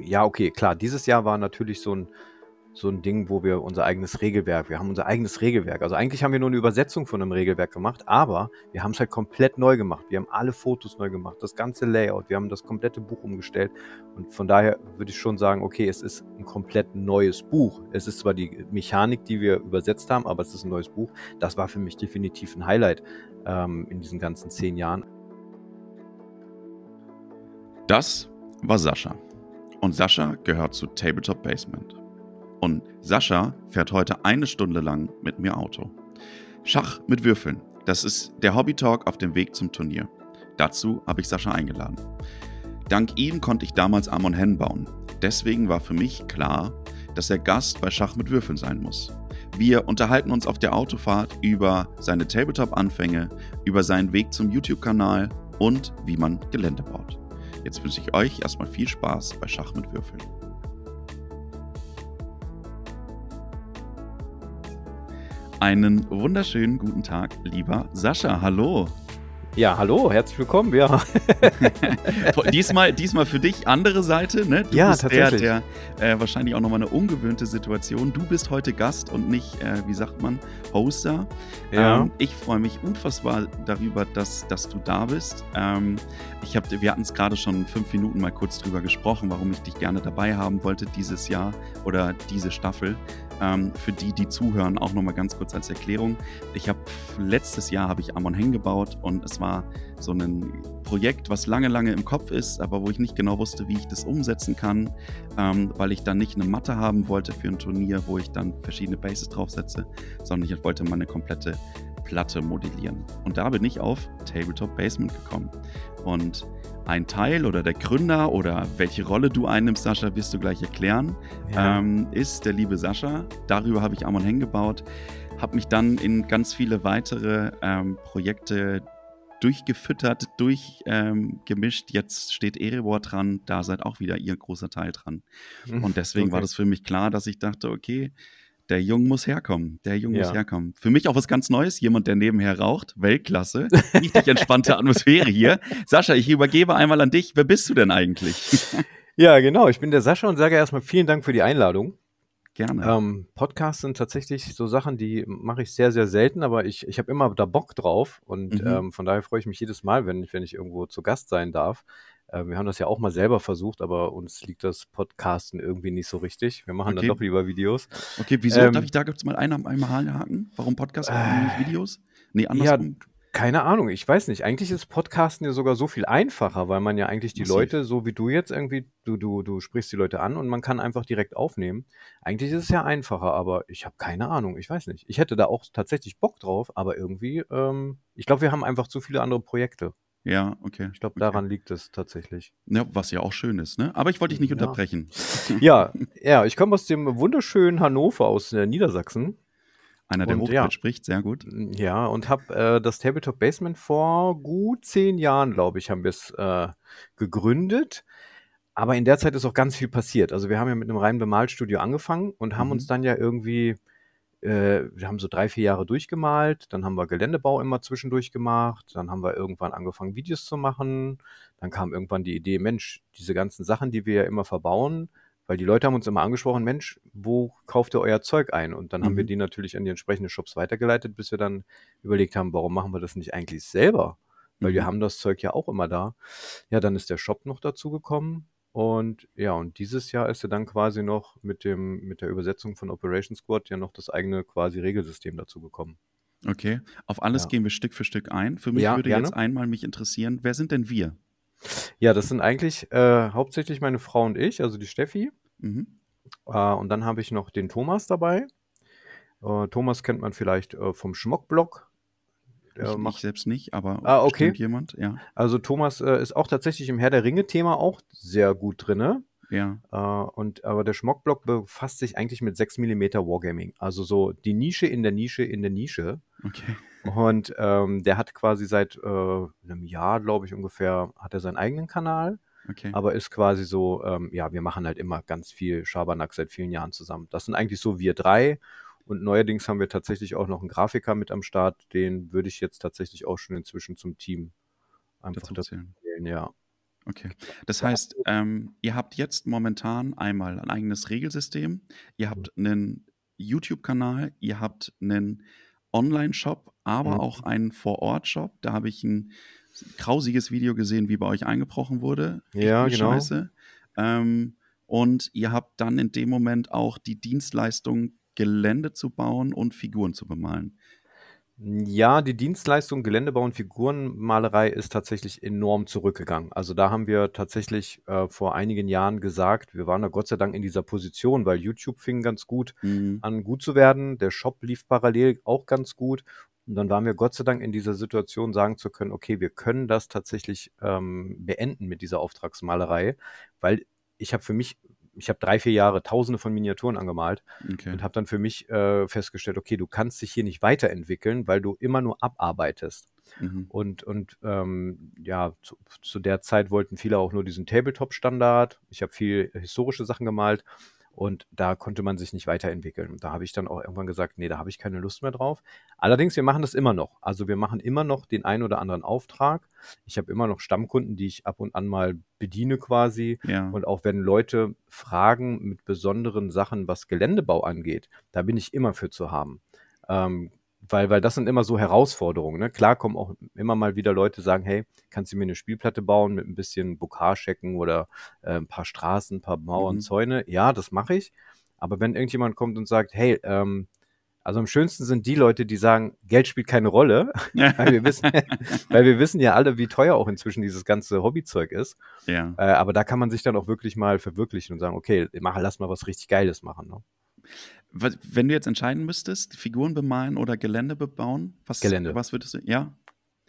ja, okay, klar, dieses Jahr war natürlich so ein so ein Ding, wo wir unser eigenes Regelwerk, wir haben unser eigenes Regelwerk. Also eigentlich haben wir nur eine Übersetzung von einem Regelwerk gemacht, aber wir haben es halt komplett neu gemacht. Wir haben alle Fotos neu gemacht, das ganze Layout, wir haben das komplette Buch umgestellt und von daher würde ich schon sagen, okay, es ist ein komplett neues Buch. Es ist zwar die Mechanik, die wir übersetzt haben, aber es ist ein neues Buch. Das war für mich definitiv ein Highlight ähm, in diesen ganzen zehn Jahren. Das war Sascha. Und Sascha gehört zu Tabletop Basement. Und Sascha fährt heute eine Stunde lang mit mir Auto. Schach mit Würfeln, das ist der Hobby-Talk auf dem Weg zum Turnier. Dazu habe ich Sascha eingeladen. Dank ihm konnte ich damals Amon Hen bauen. Deswegen war für mich klar, dass er Gast bei Schach mit Würfeln sein muss. Wir unterhalten uns auf der Autofahrt über seine Tabletop-Anfänge, über seinen Weg zum YouTube-Kanal und wie man Gelände baut. Jetzt wünsche ich euch erstmal viel Spaß bei Schach mit Würfeln. Einen wunderschönen guten Tag, lieber Sascha. Hallo. Ja, hallo, herzlich willkommen. Ja. diesmal, diesmal für dich andere Seite, ne? Du ja, bist tatsächlich. der, der äh, wahrscheinlich auch nochmal eine ungewöhnte Situation. Du bist heute Gast und nicht, äh, wie sagt man, Hoster. Ja. Ähm, ich freue mich unfassbar darüber, dass, dass du da bist. Ähm, ich hab, wir hatten es gerade schon fünf Minuten mal kurz drüber gesprochen, warum ich dich gerne dabei haben wollte dieses Jahr oder diese Staffel. Ähm, für die, die zuhören, auch nochmal ganz kurz als Erklärung. Ich habe letztes Jahr habe ich Amon Heng gebaut und es war so ein Projekt, was lange, lange im Kopf ist, aber wo ich nicht genau wusste, wie ich das umsetzen kann, ähm, weil ich dann nicht eine Matte haben wollte für ein Turnier, wo ich dann verschiedene Bases draufsetze, sondern ich wollte meine komplette Platte modellieren. Und da bin ich auf Tabletop Basement gekommen. Und ein Teil oder der Gründer oder welche Rolle du einnimmst, Sascha, wirst du gleich erklären, ja. ähm, ist der liebe Sascha. Darüber habe ich Amon Heng gebaut, habe mich dann in ganz viele weitere ähm, Projekte durchgefüttert, durchgemischt. Ähm, Jetzt steht Erebor dran, da seid auch wieder ihr großer Teil dran. Mhm. Und deswegen okay. war das für mich klar, dass ich dachte, okay, der Junge muss herkommen. Der Junge ja. muss herkommen. Für mich auch was ganz Neues. Jemand, der nebenher raucht. Weltklasse. Richtig entspannte Atmosphäre hier. Sascha, ich übergebe einmal an dich. Wer bist du denn eigentlich? ja, genau. Ich bin der Sascha und sage erstmal vielen Dank für die Einladung. Gerne. Ähm, Podcasts sind tatsächlich so Sachen, die mache ich sehr, sehr selten, aber ich, ich habe immer da Bock drauf und mhm. ähm, von daher freue ich mich jedes Mal, wenn, wenn ich irgendwo zu Gast sein darf. Äh, wir haben das ja auch mal selber versucht, aber uns liegt das Podcasten irgendwie nicht so richtig. Wir machen okay. dann doch lieber Videos. Okay, wieso? Ähm, Darf ich da jetzt mal einen, einmal haken? Warum Podcast und äh, nicht Videos? Nee, andersrum. Ja, keine Ahnung, ich weiß nicht. Eigentlich ist Podcasten ja sogar so viel einfacher, weil man ja eigentlich die Massiv. Leute, so wie du jetzt irgendwie, du, du, du sprichst die Leute an und man kann einfach direkt aufnehmen. Eigentlich ist es ja einfacher, aber ich habe keine Ahnung, ich weiß nicht. Ich hätte da auch tatsächlich Bock drauf, aber irgendwie, ähm, ich glaube, wir haben einfach zu viele andere Projekte. Ja, okay. Ich glaube, okay. daran liegt es tatsächlich. Ja, was ja auch schön ist, ne? Aber ich wollte dich nicht ja. unterbrechen. Ja, ja, ich komme aus dem wunderschönen Hannover aus äh, Niedersachsen. Einer, der Hochdeutsch ja, spricht, sehr gut. Ja, und habe äh, das Tabletop Basement vor gut zehn Jahren, glaube ich, haben wir es äh, gegründet. Aber in der Zeit ist auch ganz viel passiert. Also wir haben ja mit einem reinen Bemalstudio angefangen und haben mhm. uns dann ja irgendwie wir haben so drei, vier Jahre durchgemalt, dann haben wir Geländebau immer zwischendurch gemacht, dann haben wir irgendwann angefangen, Videos zu machen, dann kam irgendwann die Idee, Mensch, diese ganzen Sachen, die wir ja immer verbauen, weil die Leute haben uns immer angesprochen, Mensch, wo kauft ihr euer Zeug ein? Und dann mhm. haben wir mhm. die natürlich an die entsprechenden Shops weitergeleitet, bis wir dann überlegt haben, warum machen wir das nicht eigentlich selber? Weil mhm. wir haben das Zeug ja auch immer da. Ja, dann ist der Shop noch dazu gekommen und ja, und dieses Jahr ist er dann quasi noch mit dem, mit der Übersetzung von Operation Squad ja noch das eigene quasi Regelsystem dazu gekommen. Okay, auf alles ja. gehen wir Stück für Stück ein. Für mich ja, würde gerne. jetzt einmal mich interessieren, wer sind denn wir? Ja, das sind eigentlich äh, hauptsächlich meine Frau und ich, also die Steffi. Mhm. Äh, und dann habe ich noch den Thomas dabei. Äh, Thomas kennt man vielleicht äh, vom Schmockblock. Der ich, macht ich selbst nicht, aber ah, okay. jemand, ja. Also Thomas äh, ist auch tatsächlich im Herr der Ringe-Thema auch sehr gut drin. Ja. Äh, und, aber der Schmockblock befasst sich eigentlich mit 6 mm Wargaming. Also so die Nische in der Nische in der Nische. Okay. Und ähm, der hat quasi seit äh, einem Jahr, glaube ich, ungefähr, hat er seinen eigenen Kanal. Okay. Aber ist quasi so, ähm, ja, wir machen halt immer ganz viel Schabernack seit vielen Jahren zusammen. Das sind eigentlich so wir drei. Und neuerdings haben wir tatsächlich auch noch einen Grafiker mit am Start. Den würde ich jetzt tatsächlich auch schon inzwischen zum Team einfach dazu zählen. Ja. Okay. Das heißt, ähm, ihr habt jetzt momentan einmal ein eigenes Regelsystem, ihr habt einen YouTube-Kanal, ihr habt einen Online-Shop, aber Mhm. auch einen Vor-Ort-Shop. Da habe ich ein grausiges Video gesehen, wie bei euch eingebrochen wurde. Ja, Richtige genau. Ähm, und ihr habt dann in dem Moment auch die Dienstleistung, Gelände zu bauen und Figuren zu bemalen. Ja, die Dienstleistung Geländebau und Figurenmalerei ist tatsächlich enorm zurückgegangen. Also da haben wir tatsächlich äh, vor einigen Jahren gesagt, wir waren da Gott sei Dank in dieser Position, weil YouTube fing ganz gut Mhm. an gut zu werden. Der Shop lief parallel auch ganz gut. Und dann waren wir Gott sei Dank in dieser Situation, sagen zu können, okay, wir können das tatsächlich ähm, beenden mit dieser Auftragsmalerei, weil ich habe für mich, ich habe drei, vier Jahre tausende von Miniaturen angemalt Okay. und habe dann für mich äh, festgestellt, okay, du kannst dich hier nicht weiterentwickeln, weil du immer nur abarbeitest. Mhm. Und, und ähm, ja, zu, zu der Zeit wollten viele auch nur diesen Tabletop-Standard. Ich habe viel historische Sachen gemalt und da konnte man sich nicht weiterentwickeln. Und da habe ich dann auch irgendwann gesagt, nee, da habe ich keine Lust mehr drauf. Allerdings, wir machen das immer noch. Also wir machen immer noch den einen oder anderen Auftrag. Ich habe immer noch Stammkunden, die ich ab und an mal bediene quasi. Ja. Und auch wenn Leute fragen mit besonderen Sachen, was Geländebau angeht, da bin ich immer für zu haben. Ähm, weil, weil das sind immer so Herausforderungen. Ne? Klar kommen auch immer mal wieder Leute sagen, hey, kannst du mir eine Spielplatte bauen mit ein bisschen Bokarschecken oder äh, ein paar Straßen, ein paar Mauern, Mhm. Zäune? Ja, das mache ich. Aber wenn irgendjemand kommt und sagt, hey, ähm, also am schönsten sind die Leute, die sagen, Geld spielt keine Rolle, weil wir wissen, weil wir wissen ja alle, wie teuer auch inzwischen dieses ganze Hobbyzeug ist. ja. Äh, aber da kann man sich dann auch wirklich mal verwirklichen und sagen, okay, mach, lass mal was richtig Geiles machen. Ne? Wenn du jetzt entscheiden müsstest, Figuren bemalen oder Gelände bebauen, was, Gelände. was würdest du? Ja?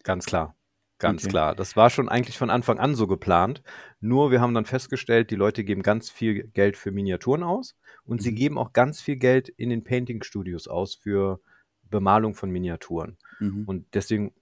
Ganz klar. Ganz Okay. klar. Das war schon eigentlich von Anfang an so geplant. Nur wir haben dann festgestellt, die Leute geben ganz viel Geld für Miniaturen aus und sie Mhm. geben auch ganz viel Geld in den Painting-Studios aus für Bemalung von Miniaturen. Mhm. Und deswegen,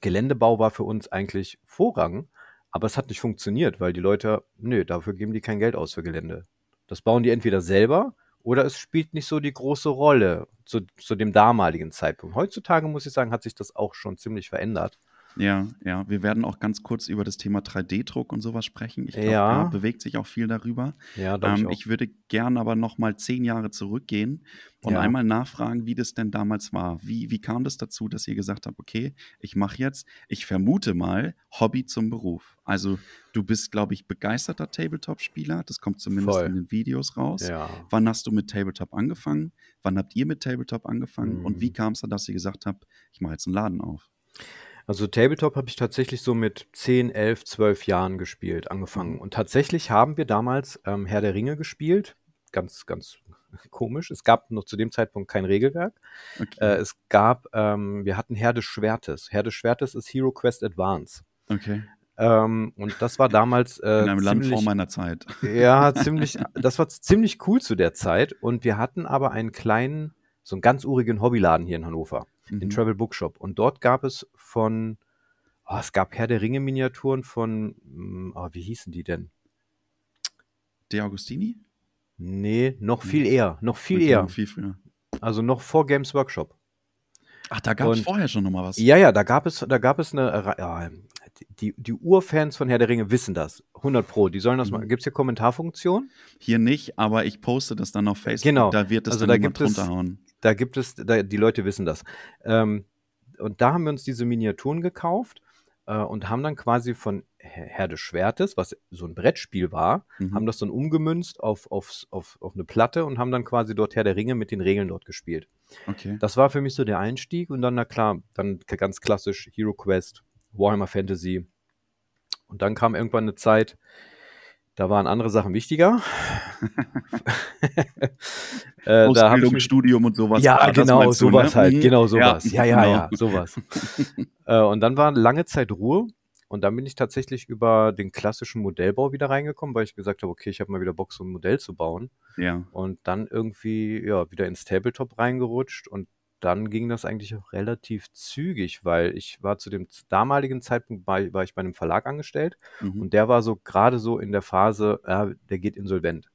Geländebau war für uns eigentlich Vorrang, aber es hat nicht funktioniert, weil die Leute, nö, dafür geben die kein Geld aus für Gelände. Das bauen die entweder selber oder es spielt nicht so die große Rolle zu, zu dem damaligen Zeitpunkt. Heutzutage muss ich sagen, hat sich das auch schon ziemlich verändert. Ja, ja. Wir werden auch ganz kurz über das Thema 3D-Druck und sowas sprechen. Ich glaube, Ja. da bewegt sich auch viel darüber. Ja, ich Ähm, auch. ich würde gern aber noch mal zehn Jahre zurückgehen und Ja. einmal nachfragen, wie das denn damals war. Wie, wie kam das dazu, dass ihr gesagt habt, okay, ich mache jetzt, ich vermute mal, Hobby zum Beruf. Also du bist, glaube ich, begeisterter Tabletop-Spieler. Das kommt zumindest Voll. in den Videos raus. Ja. Wann hast du mit Tabletop angefangen? Wann habt ihr mit Tabletop angefangen? Und wie Mhm. kam es dann, dass ihr gesagt habt, ich mache jetzt einen Laden auf? Also Tabletop habe ich tatsächlich so mit 10, 11, 12 Jahren gespielt, angefangen. Mhm. Und tatsächlich haben wir damals ähm, Herr der Ringe gespielt. Ganz, ganz komisch. Es gab noch zu dem Zeitpunkt kein Regelwerk. Okay. Äh, es gab, ähm, wir hatten Herr des Schwertes. Herr des Schwertes ist Hero Quest Advance. okay. Ähm, und das war damals äh, In einem Land vor ziemlich, meiner Zeit. ja, ziemlich, das war ziemlich cool zu der Zeit. Und wir hatten aber einen kleinen, so einen ganz urigen Hobbyladen hier in Hannover, den Mhm. Travel Bookshop. Und dort gab es von, oh, es gab Herr der Ringe Miniaturen von, mm, oh, wie hießen die denn? De Agostini? Nee, noch viel eher, noch viel Okay, eher. Viel früher. Also noch vor Games Workshop. Ach, da gab es vorher schon noch mal was. Ja, ja, da gab es, da gab es eine, ja, die, die Urfans von Herr der Ringe wissen das. 100 Pro. Die sollen das Mhm. mal, gibt es hier Kommentarfunktion? Hier nicht, aber ich poste das dann auf Facebook. Genau. Da wird es Also dann da jemand gibt es- runterhauen. Da gibt es, da, die Leute wissen das. Ähm, und da haben wir uns diese Miniaturen gekauft äh, und haben dann quasi von Herr des Schwertes, was so ein Brettspiel war, Mhm. haben das dann umgemünzt auf, auf, auf, auf eine Platte und haben dann quasi dort Herr der Ringe mit den Regeln dort gespielt. Okay. Das war für mich so der Einstieg und dann, na klar, dann ganz klassisch Hero Quest, Warhammer Fantasy. Und dann kam irgendwann eine Zeit, da waren andere Sachen wichtiger. äh, da Ausbildung, mich Studium und sowas. ja, Ah, genau, du, sowas ne? halt, Mhm. genau sowas. Ja, ja, ja, genau. sowas. äh, und dann war lange Zeit Ruhe und dann bin ich tatsächlich über den klassischen Modellbau wieder reingekommen, weil ich gesagt habe, okay, ich habe mal wieder Bock, so ein Modell zu bauen. Ja. Und dann irgendwie, ja, wieder ins Tabletop reingerutscht und dann ging das eigentlich auch relativ zügig, weil ich war zu dem damaligen Zeitpunkt bei, war ich bei einem Verlag angestellt Mhm. und der war so gerade so in der Phase, ja, der geht insolvent.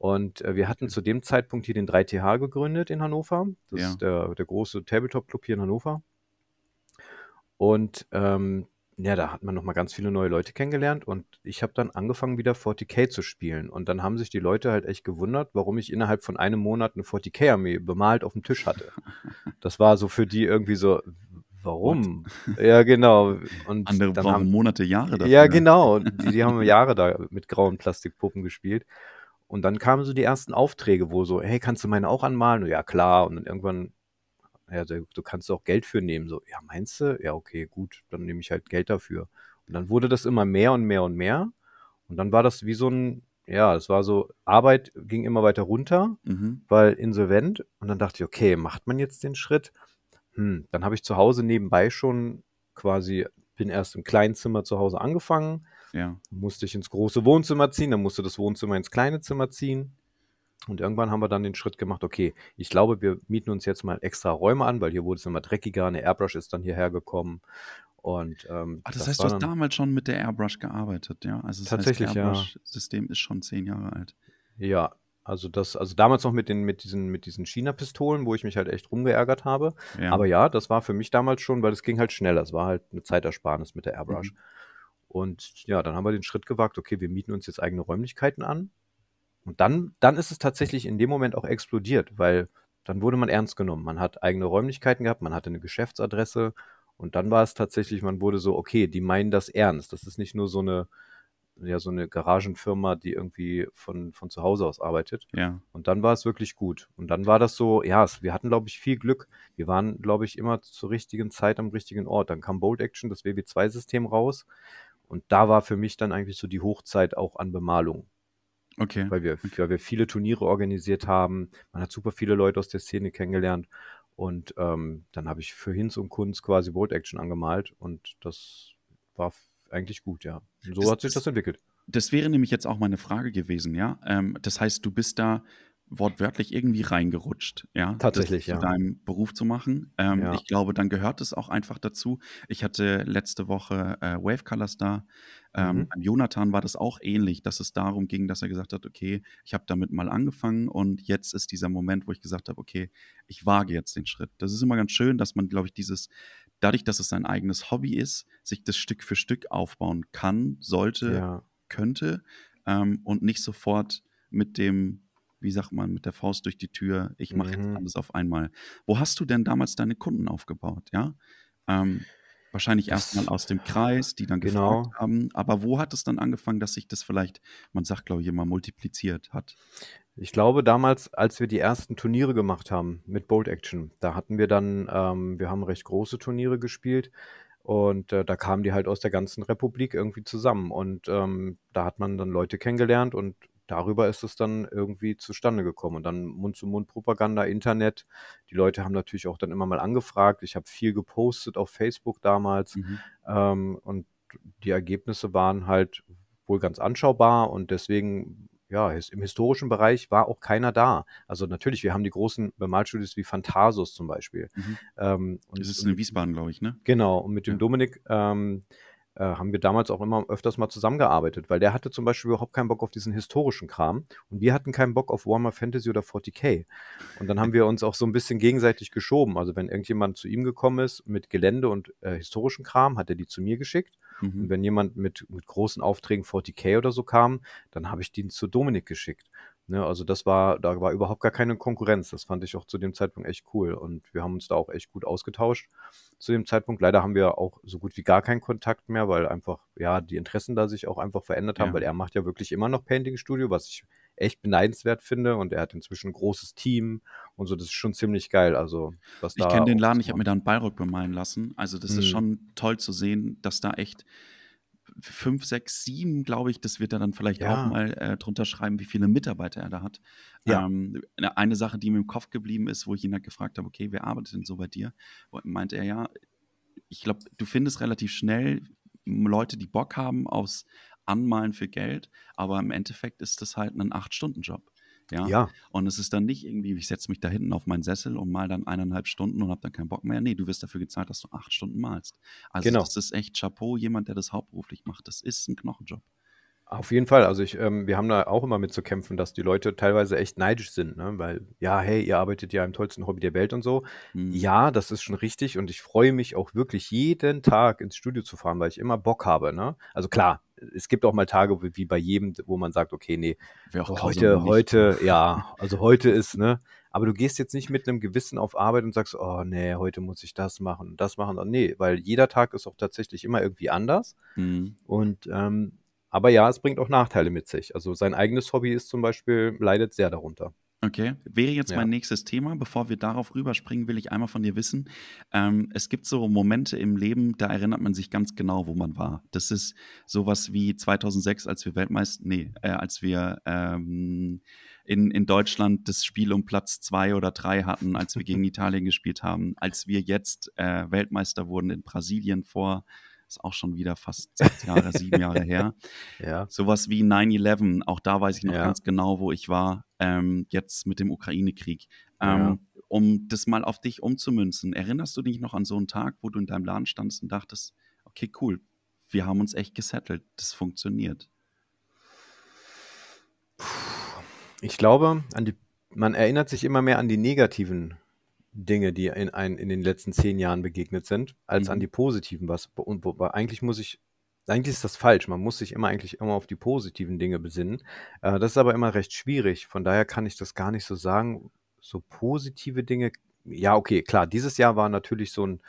Und äh, wir hatten zu dem Zeitpunkt hier den 3TH gegründet in Hannover. Das Ja. ist der, der große Tabletop-Club hier in Hannover. Und ähm, ja, da hat man noch mal ganz viele neue Leute kennengelernt und ich habe dann angefangen, wieder 40k zu spielen. Und dann haben sich die Leute halt echt gewundert, warum ich innerhalb von einem Monat eine 40k-Armee bemalt auf dem Tisch hatte. Das war so für die irgendwie so, warum? Ja, genau. Und Andere brauchen haben, Monate, Jahre dafür. Ja, genau. Die, die haben Jahre da mit grauen Plastikpuppen gespielt. Und dann kamen so die ersten Aufträge, wo so, hey, kannst du meine auch anmalen? ja, klar. Und dann irgendwann ja, du kannst auch Geld für nehmen. So, ja, meinst du? Ja, okay, gut, dann nehme ich halt Geld dafür. Und dann wurde das immer mehr und mehr und mehr. Und dann war das wie so ein, ja, es war so, Arbeit ging immer weiter runter, mhm. weil insolvent. Und dann dachte ich, okay, macht man jetzt den Schritt? Hm, dann habe ich zu Hause nebenbei schon quasi, bin erst im kleinen Zimmer zu Hause angefangen. Ja. Musste ich ins große Wohnzimmer ziehen, dann musste das Wohnzimmer ins kleine Zimmer ziehen. Und irgendwann haben wir dann den Schritt gemacht, okay, ich glaube, wir mieten uns jetzt mal extra Räume an, weil hier wurde es immer dreckiger, eine Airbrush ist dann hierher gekommen. Und, ähm, Ach, das, das heißt, du hast damals schon mit der Airbrush gearbeitet, ja? Also das tatsächlich, heißt, Airbrush-System ist schon zehn Jahre alt. Ja, also das, also damals noch mit den, mit diesen, mit diesen China-Pistolen, wo ich mich halt echt rumgeärgert habe. Ja. Aber ja, das war für mich damals schon, weil es ging halt schneller. Es war halt eine Zeitersparnis mit der Airbrush. Mhm. Und ja, dann haben wir den Schritt gewagt, okay, wir mieten uns jetzt eigene Räumlichkeiten an. Und dann, dann ist es tatsächlich in dem Moment auch explodiert, weil dann wurde man ernst genommen. Man hat eigene Räumlichkeiten gehabt, man hatte eine Geschäftsadresse und dann war es tatsächlich, man wurde so, okay, die meinen das ernst. Das ist nicht nur so eine, ja, so eine Garagenfirma, die irgendwie von, von zu Hause aus arbeitet. Ja. Und dann war es wirklich gut. Und dann war das so, ja, es, wir hatten, glaube ich, viel Glück. Wir waren, glaube ich, immer zur richtigen Zeit am richtigen Ort. Dann kam Bolt Action, das WW2-System raus. Und da war für mich dann eigentlich so die Hochzeit auch an Bemalung. Okay. Weil wir, weil wir viele Turniere organisiert haben. Man hat super viele Leute aus der Szene kennengelernt. Und ähm, dann habe ich für Hinz und Kunz quasi Bolt Action angemalt. Und das war eigentlich gut, ja. Und so das, hat sich das entwickelt. Das wäre nämlich jetzt auch meine Frage gewesen, ja. Ähm, das heißt, du bist da wortwörtlich irgendwie reingerutscht, ja. Tatsächlich, ja. Zu deinem Beruf zu machen. Ähm, ja. Ich glaube, dann gehört es auch einfach dazu. Ich hatte letzte Woche äh, Wave Colors da. Ähm, mhm. An Jonathan war das auch ähnlich, dass es darum ging, dass er gesagt hat, okay, ich habe damit mal angefangen und jetzt ist dieser Moment, wo ich gesagt habe, okay, ich wage jetzt den Schritt. Das ist immer ganz schön, dass man, glaube ich, dieses, dadurch, dass es sein eigenes Hobby ist, sich das Stück für Stück aufbauen kann, sollte, ja. könnte ähm, und nicht sofort mit dem wie sagt man, mit der Faust durch die Tür, ich mache mhm. jetzt alles auf einmal. Wo hast du denn damals deine Kunden aufgebaut, ja? Ähm, wahrscheinlich erstmal aus dem Kreis, die dann genau. gefragt haben, aber wo hat es dann angefangen, dass sich das vielleicht, man sagt, glaube ich, immer multipliziert hat? Ich glaube, damals, als wir die ersten Turniere gemacht haben mit Bolt Action, da hatten wir dann, ähm, wir haben recht große Turniere gespielt und äh, da kamen die halt aus der ganzen Republik irgendwie zusammen und ähm, da hat man dann Leute kennengelernt und darüber ist es dann irgendwie zustande gekommen. Und dann Mund-zu-Mund-Propaganda, Internet. Die Leute haben natürlich auch dann immer mal angefragt. Ich habe viel gepostet auf Facebook damals. Mhm. Ähm, und die Ergebnisse waren halt wohl ganz anschaubar und deswegen ja, im historischen Bereich war auch keiner da. Also natürlich, wir haben die großen Bemalstudios wie Phantasus zum Beispiel. Mhm. Ähm, das ist in Wiesbaden, glaube ich, ne? Genau, und mit dem ja. Dominik ähm, äh, haben wir damals auch immer öfters mal zusammengearbeitet, weil der hatte zum Beispiel überhaupt keinen Bock auf diesen historischen Kram und wir hatten keinen Bock auf Warhammer Fantasy oder 40k. Und dann haben wir uns auch so ein bisschen gegenseitig geschoben. Also wenn irgendjemand zu ihm gekommen ist mit Gelände und äh, historischen Kram, hat er die zu mir geschickt. Mhm. Und wenn jemand mit, mit großen Aufträgen 40k oder so kam, dann habe ich die zu Dominik geschickt. Ne, also das war, da war überhaupt gar keine Konkurrenz. Das fand ich auch zu dem Zeitpunkt echt cool. Und wir haben uns da auch echt gut ausgetauscht zu dem Zeitpunkt. Leider haben wir auch so gut wie gar keinen Kontakt mehr, weil einfach, ja, die Interessen da sich auch einfach verändert haben, ja. weil er macht ja wirklich immer noch Painting Studio, was ich echt beneidenswert finde. Und er hat inzwischen ein großes Team und so, das ist schon ziemlich geil. Also, was ich kenne den Laden, ich habe mir da einen Bayrock bemalen lassen. Also, das mhm. ist schon toll zu sehen, dass da echt fünf, sechs, sieben, glaube ich, das wird er dann vielleicht ja. auch mal äh, drunter schreiben, wie viele Mitarbeiter er da hat. Ja. Ähm, eine Sache, die mir im Kopf geblieben ist, wo ich ihn halt gefragt habe, okay, wer arbeitet denn so bei dir? Meint er, ja, ich glaube, du findest relativ schnell Leute, die Bock haben aufs Anmalen für Geld, aber im Endeffekt ist das halt ein Acht-Stunden-Job. Ja? ja. Und es ist dann nicht irgendwie, ich setze mich da hinten auf meinen Sessel und mal dann eineinhalb Stunden und habe dann keinen Bock mehr. Nee, du wirst dafür gezahlt, dass du acht Stunden malst. Also genau. das ist echt Chapeau, jemand, der das hauptberuflich macht. Das ist ein Knochenjob. Auf jeden Fall. Also ich, ähm, wir haben da auch immer mit zu kämpfen, dass die Leute teilweise echt neidisch sind, ne? Weil, ja, hey, ihr arbeitet ja im tollsten Hobby der Welt und so. Mhm. Ja, das ist schon richtig und ich freue mich auch wirklich jeden Tag ins Studio zu fahren, weil ich immer Bock habe, ne? Also klar, es gibt auch mal Tage wie bei jedem, wo man sagt, okay, nee, heute, nicht. heute, ja, also heute ist, ne? Aber du gehst jetzt nicht mit einem Gewissen auf Arbeit und sagst, oh nee, heute muss ich das machen und das machen. Nee, weil jeder Tag ist auch tatsächlich immer irgendwie anders. Mhm. Und ähm, aber ja, es bringt auch Nachteile mit sich. Also sein eigenes Hobby ist zum Beispiel, leidet sehr darunter. Okay, wäre jetzt Ja. mein nächstes Thema. Bevor wir darauf rüberspringen, will ich einmal von dir wissen. Ähm, es gibt so Momente im Leben, da erinnert man sich ganz genau, wo man war. Das ist sowas wie 2006, als wir Weltmeister, nee, äh, als wir ähm, in, in Deutschland das Spiel um Platz zwei oder drei hatten, als wir gegen Italien gespielt haben, als wir jetzt äh, Weltmeister wurden in Brasilien vor, ist auch schon wieder fast sechs Jahre, sieben Jahre her. Ja. Sowas wie 9-11, auch da weiß ich noch Ja. ganz genau, wo ich war, ähm, jetzt mit dem Ukraine-Krieg. Ähm, Ja. Um das mal auf dich umzumünzen, erinnerst du dich noch an so einen Tag, wo du in deinem Laden standest und dachtest, okay, cool, wir haben uns echt gesettelt, das funktioniert. Ich glaube, an die, man erinnert sich immer mehr an die negativen Dinge, die in, ein, in den letzten zehn Jahren begegnet sind, als Mhm. an die positiven. Was, und wobei eigentlich muss ich, eigentlich ist das falsch. Man muss sich immer eigentlich immer auf die positiven Dinge besinnen. Äh, das ist aber immer recht schwierig. Von daher kann ich das gar nicht so sagen. So positive Dinge. Ja, okay, klar. Dieses Jahr war natürlich so ein,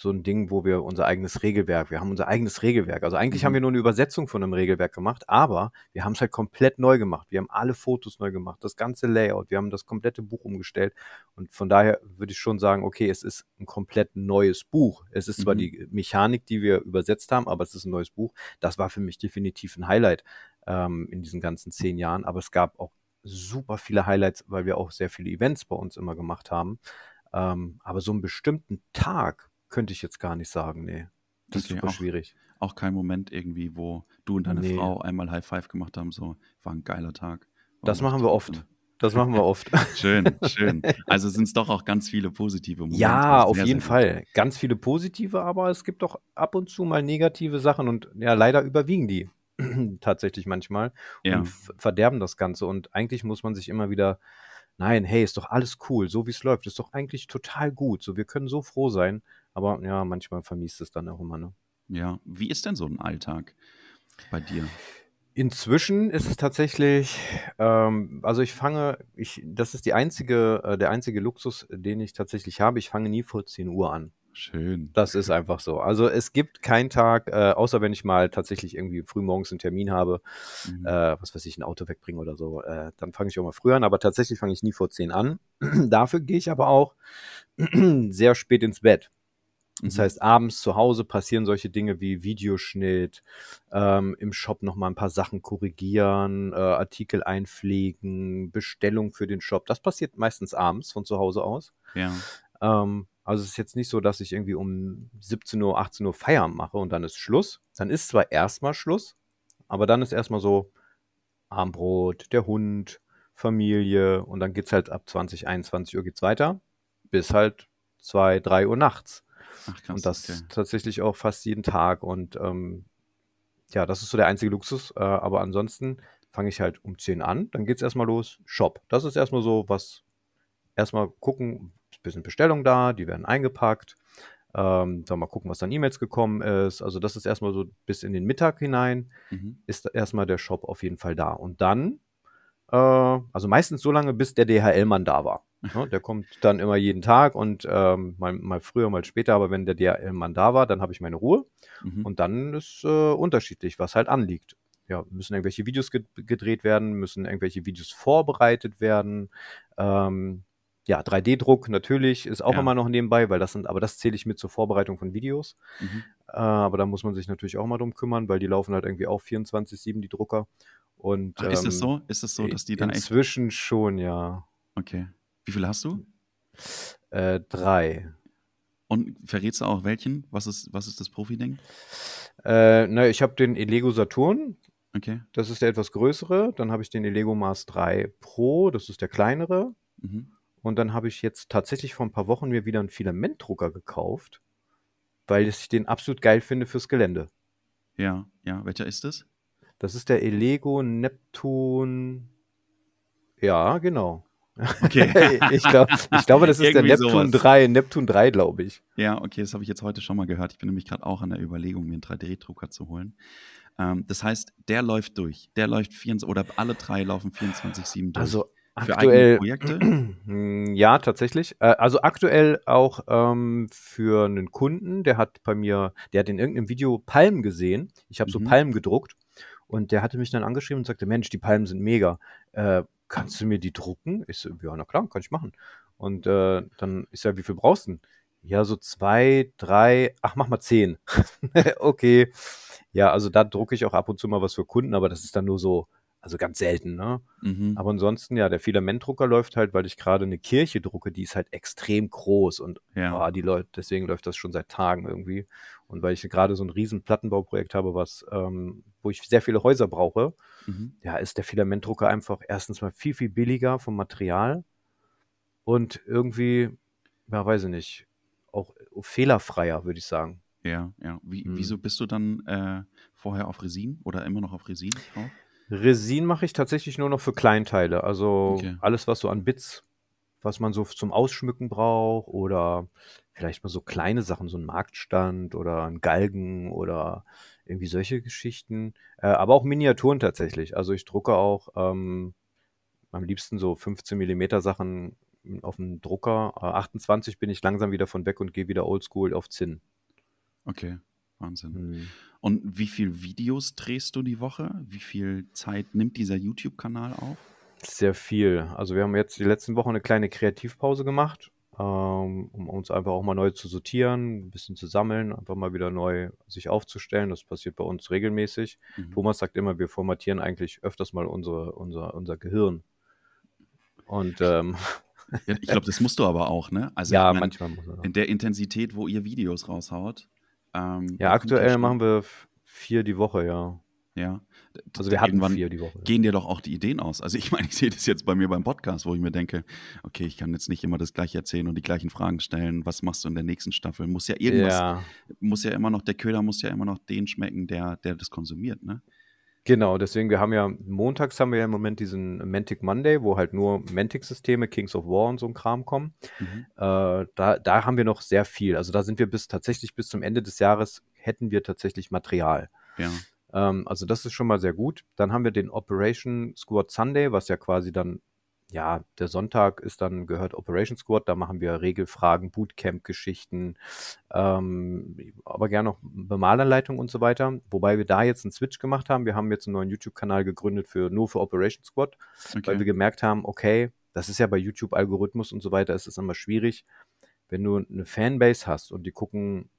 so ein Ding, wo wir unser eigenes Regelwerk, wir haben unser eigenes Regelwerk. Also eigentlich Mhm. haben wir nur eine Übersetzung von einem Regelwerk gemacht, aber wir haben es halt komplett neu gemacht. Wir haben alle Fotos neu gemacht, das ganze Layout, wir haben das komplette Buch umgestellt. Und von daher würde ich schon sagen, okay, es ist ein komplett neues Buch. Es ist zwar Mhm. die Mechanik, die wir übersetzt haben, aber es ist ein neues Buch. Das war für mich definitiv ein Highlight ähm, in diesen ganzen zehn Jahren. Aber es gab auch super viele Highlights, weil wir auch sehr viele Events bei uns immer gemacht haben. Ähm, aber so einen bestimmten Tag könnte ich jetzt gar nicht sagen, nee. Das Okay, ist super auch- schwierig. Auch kein Moment irgendwie, wo du und deine Nee. Frau einmal High Five gemacht haben, so, war ein geiler Tag. Das Warum machen wir oft. Das machen wir oft. Schön, schön. Also sind es doch auch ganz viele positive Momente. Ja, auf Sehr, jeden sehr. Fall. Ganz viele positive, aber es gibt auch ab und zu mal negative Sachen und ja, leider überwiegen die tatsächlich manchmal Ja. und verderben das Ganze. Und eigentlich muss man sich immer wieder, nein, hey, ist doch alles cool, so wie es läuft, ist doch eigentlich total gut. So, wir können so froh sein, aber ja, manchmal vermisst es dann auch immer, ne? Ja, wie ist denn so ein Alltag bei dir? Inzwischen ist es tatsächlich, ähm, also ich fange, ich, das ist die einzige, äh, der einzige Luxus, den ich tatsächlich habe. Ich fange nie vor 10 Uhr an. Schön. Das ist einfach so. Also es gibt keinen Tag, äh, außer wenn ich mal tatsächlich irgendwie frühmorgens einen Termin habe, Mhm. äh, was weiß ich, ein Auto wegbringen oder so, äh, dann fange ich auch mal früher an, aber tatsächlich fange ich nie vor 10 an. Dafür gehe ich aber auch sehr spät ins Bett. Das Mhm. heißt, abends zu Hause passieren solche Dinge wie Videoschnitt, ähm, im Shop nochmal ein paar Sachen korrigieren, äh, Artikel einpflegen, Bestellung für den Shop. Das passiert meistens abends von zu Hause aus. Ja. Ähm, also es ist jetzt nicht so, dass ich irgendwie um 17 Uhr, 18 Uhr Feierabend mache und dann ist Schluss. Dann ist zwar erstmal Schluss, aber dann ist erstmal so Armbrot, der Hund, Familie und dann geht's halt ab 20, 21 Uhr geht's weiter bis halt 2, 3 Uhr nachts. Ach krass. Und das okay. tatsächlich auch fast jeden Tag. Und ähm, ja, das ist so der einzige Luxus. Äh, aber ansonsten fange ich halt um 10 an. Dann geht's erstmal los. Shop. Das ist erstmal so, was erstmal gucken, ist ein bisschen Bestellung da, die werden eingepackt. Ähm, dann mal gucken, was dann E-Mails gekommen ist. Also das ist erstmal so bis in den Mittag hinein, Mhm. ist erstmal der Shop auf jeden Fall da. Und dann, äh, also meistens so lange, bis der DHL-Mann da war. Ne? Der kommt dann immer jeden Tag und ähm, mal, mal früher, mal später, aber wenn der DHL-Mann da war, dann habe ich meine Ruhe. Mhm. Und dann ist äh, unterschiedlich, was halt anliegt. Ja, müssen irgendwelche Videos ge gedreht werden, müssen irgendwelche Videos vorbereitet werden. Ähm, ja, 3D-Druck natürlich ist auch Ja. immer noch nebenbei, weil das sind, aber das zähle ich mit zur Vorbereitung von Videos. Mhm. Äh, aber da muss man sich natürlich auch mal drum kümmern, weil die laufen halt irgendwie auch 24-7, die Drucker. Und Ach, ist es ähm, so? Ist es so, dass die dann echt. inzwischen schon, ja. Okay. Wie viele hast du? Äh, drei. Und verrätst du auch welchen? Was ist, was ist das Profi-Ding? Äh, na, ich habe den Elego Saturn, Okay. das ist der etwas größere. Dann habe ich den Elego Mars 3 Pro, das ist der kleinere. Mhm. Und dann habe ich jetzt tatsächlich vor ein paar Wochen mir wieder einen Filamentdrucker gekauft, weil ich den absolut geil finde fürs Gelände. Ja, ja. Welcher ist es? Das ist der Elego Neptun. Ja, genau. Okay. ich, glaub, ich glaube, das ist der Neptun sowas. 3, Neptun 3, glaube ich. Ja, okay, das habe ich jetzt heute schon mal gehört. Ich bin nämlich gerade auch an der Überlegung, mir einen 3D-Drucker zu holen. Ähm, das heißt, der läuft durch. Der läuft 24, oder alle drei laufen 24-7 durch. Also Für eigene aktuell, Projekte? Ja, tatsächlich. Äh, also aktuell auch ähm, für einen Kunden, der hat bei mir, der hat in irgendeinem Video Palmen gesehen. Ich habe so Mhm. Palmen gedruckt und der hatte mich dann angeschrieben und sagte, Mensch, die Palmen sind mega. Äh, kannst du mir die drucken? Ich so, ja, na klar, kann ich machen. Und äh, dann ist ja, wie viel brauchst du denn? Ja, so zwei, drei, ach, mach mal zehn. okay. Ja, also da drucke ich auch ab und zu mal was für Kunden, aber das ist dann nur so, also ganz selten, ne? Mhm. Aber ansonsten, ja, der Filamentdrucker läuft halt, weil ich gerade eine Kirche drucke, die ist halt extrem groß und Ja. ah, die läuft, deswegen läuft das schon seit Tagen irgendwie. Und weil ich gerade so ein riesen Plattenbauprojekt habe, was, ähm, wo ich sehr viele Häuser brauche, Mhm. ja, ist der Filamentdrucker einfach erstens mal viel, viel billiger vom Material und irgendwie, ja, weiß ich nicht, auch fehlerfreier, würde ich sagen. Ja, ja. Wie, Hm. Wieso bist du dann äh, vorher auf Resin oder immer noch auf Resin drauf? Resin mache ich tatsächlich nur noch für Kleinteile. Also Okay. alles, was so an Bits, was man so zum Ausschmücken braucht oder vielleicht mal so kleine Sachen, so ein Marktstand oder ein Galgen oder irgendwie solche Geschichten. Äh, aber auch Miniaturen tatsächlich. Also ich drucke auch ähm, am liebsten so 15 Millimeter Sachen auf dem Drucker. Äh, 28 bin ich langsam wieder von weg und gehe wieder oldschool auf Zinn. Okay, Wahnsinn. Hm. Und wie viel Videos drehst du die Woche? Wie viel Zeit nimmt dieser YouTube-Kanal auf? Sehr viel. Also wir haben jetzt die letzten Wochen eine kleine Kreativpause gemacht, ähm, um uns einfach auch mal neu zu sortieren, ein bisschen zu sammeln, einfach mal wieder neu sich aufzustellen. Das passiert bei uns regelmäßig. Mhm. Thomas sagt immer, wir formatieren eigentlich öfters mal unsere, unser, unser Gehirn. Und ähm, Ja, ich glaube, das musst du aber auch, ne? Also ja, ich mein, manchmal muss man. in der Intensität, wo ihr Videos raushaut. Ähm, Ja, aktuell machen wir vier die Woche, ja. Ja. Also wir hatten vier die Woche. gehen dir doch auch die Ideen aus. Also ich meine, ich sehe das jetzt bei mir beim Podcast, wo ich mir denke, okay, ich kann jetzt nicht immer das gleiche erzählen und die gleichen Fragen stellen. Was machst du in der nächsten Staffel? Muss ja irgendwas, Ja, muss ja immer noch, der Köder muss ja immer noch den schmecken, der, der das konsumiert, ne? Genau, deswegen, wir haben ja, montags haben wir ja im Moment diesen Mantic Monday, wo halt nur Mantic-Systeme, Kings of War und so ein Kram kommen. Mhm. Äh, da, da haben wir noch sehr viel. Also da sind wir bis tatsächlich bis zum Ende des Jahres hätten wir tatsächlich Material. Ja. Ähm, also das ist schon mal sehr gut. Dann haben wir den Operation Squad Sunday, was ja quasi dann, ja, der Sonntag ist dann gehört Operation Squad. Da machen wir Regelfragen, Bootcamp-Geschichten, ähm, aber gerne noch Bemalanleitung und so weiter. Wobei wir da jetzt einen Switch gemacht haben. Wir haben jetzt einen neuen YouTube-Kanal gegründet für nur für Operation Squad weil wir Okay. gemerkt haben, okay, das ist ja bei YouTube Algorithmus und so weiter, ist es immer schwierig, wenn du eine Fanbase hast und die gucken,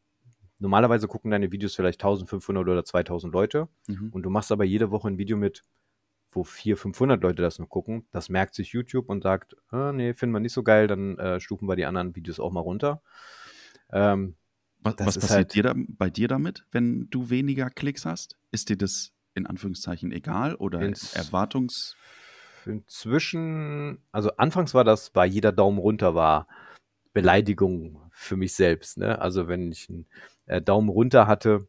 normalerweise gucken deine Videos vielleicht 1500 oder 2000 Leute Mhm. und du machst aber jede Woche ein Video mit, wo 400, 500 Leute das nur gucken, das merkt sich YouTube und sagt, ah, nee, finden wir nicht so geil, dann äh, stufen wir die anderen Videos auch mal runter. Ähm, Was, was passiert halt- dir da, bei dir damit, wenn du weniger Klicks hast? Ist dir das in Anführungszeichen egal oder Ins- Erwartungs... Inzwischen, also anfangs war das, war jeder Daumen runter war Beleidigung für mich selbst. Ne? Also wenn ich einen äh, Daumen runter hatte,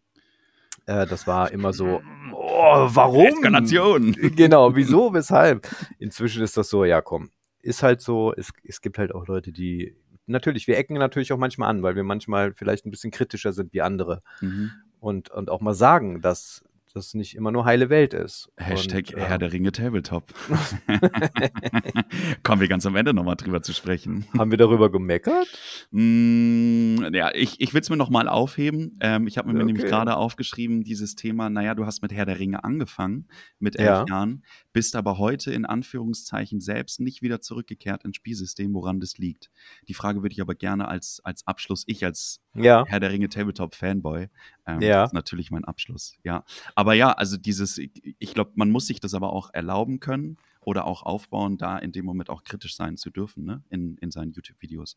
äh, das war immer so, oh, warum? Eskalation! Genau, wieso, weshalb? Inzwischen ist das so, ja komm, ist halt so, es, es gibt halt auch Leute, die, natürlich, wir ecken natürlich auch manchmal an, weil wir manchmal vielleicht ein bisschen kritischer sind wie andere Mhm. und, und auch mal sagen, dass das nicht immer nur heile Welt ist. Hashtag und, Herr ähm, der Ringe Tabletop. Kommen wir ganz am Ende nochmal drüber zu sprechen. Haben wir darüber gemeckert? Mm, ja, ich, ich will es mir nochmal aufheben. Ähm, ich habe mir Okay. nämlich gerade aufgeschrieben, dieses Thema, naja, du hast mit Herr der Ringe angefangen, mit elf Ja. Jahren, bist aber heute in Anführungszeichen selbst nicht wieder zurückgekehrt ins Spielsystem, woran das liegt. Die Frage würde ich aber gerne als, als Abschluss, ich als Ja. Herr der Ringe Tabletop Fanboy. Ähm, Ja. Das ist natürlich mein Abschluss, ja. Aber ja, also dieses, ich, glaube, man muss sich das aber auch erlauben können oder auch aufbauen, da in dem Moment auch kritisch sein zu dürfen, ne, in, in seinen YouTube-Videos.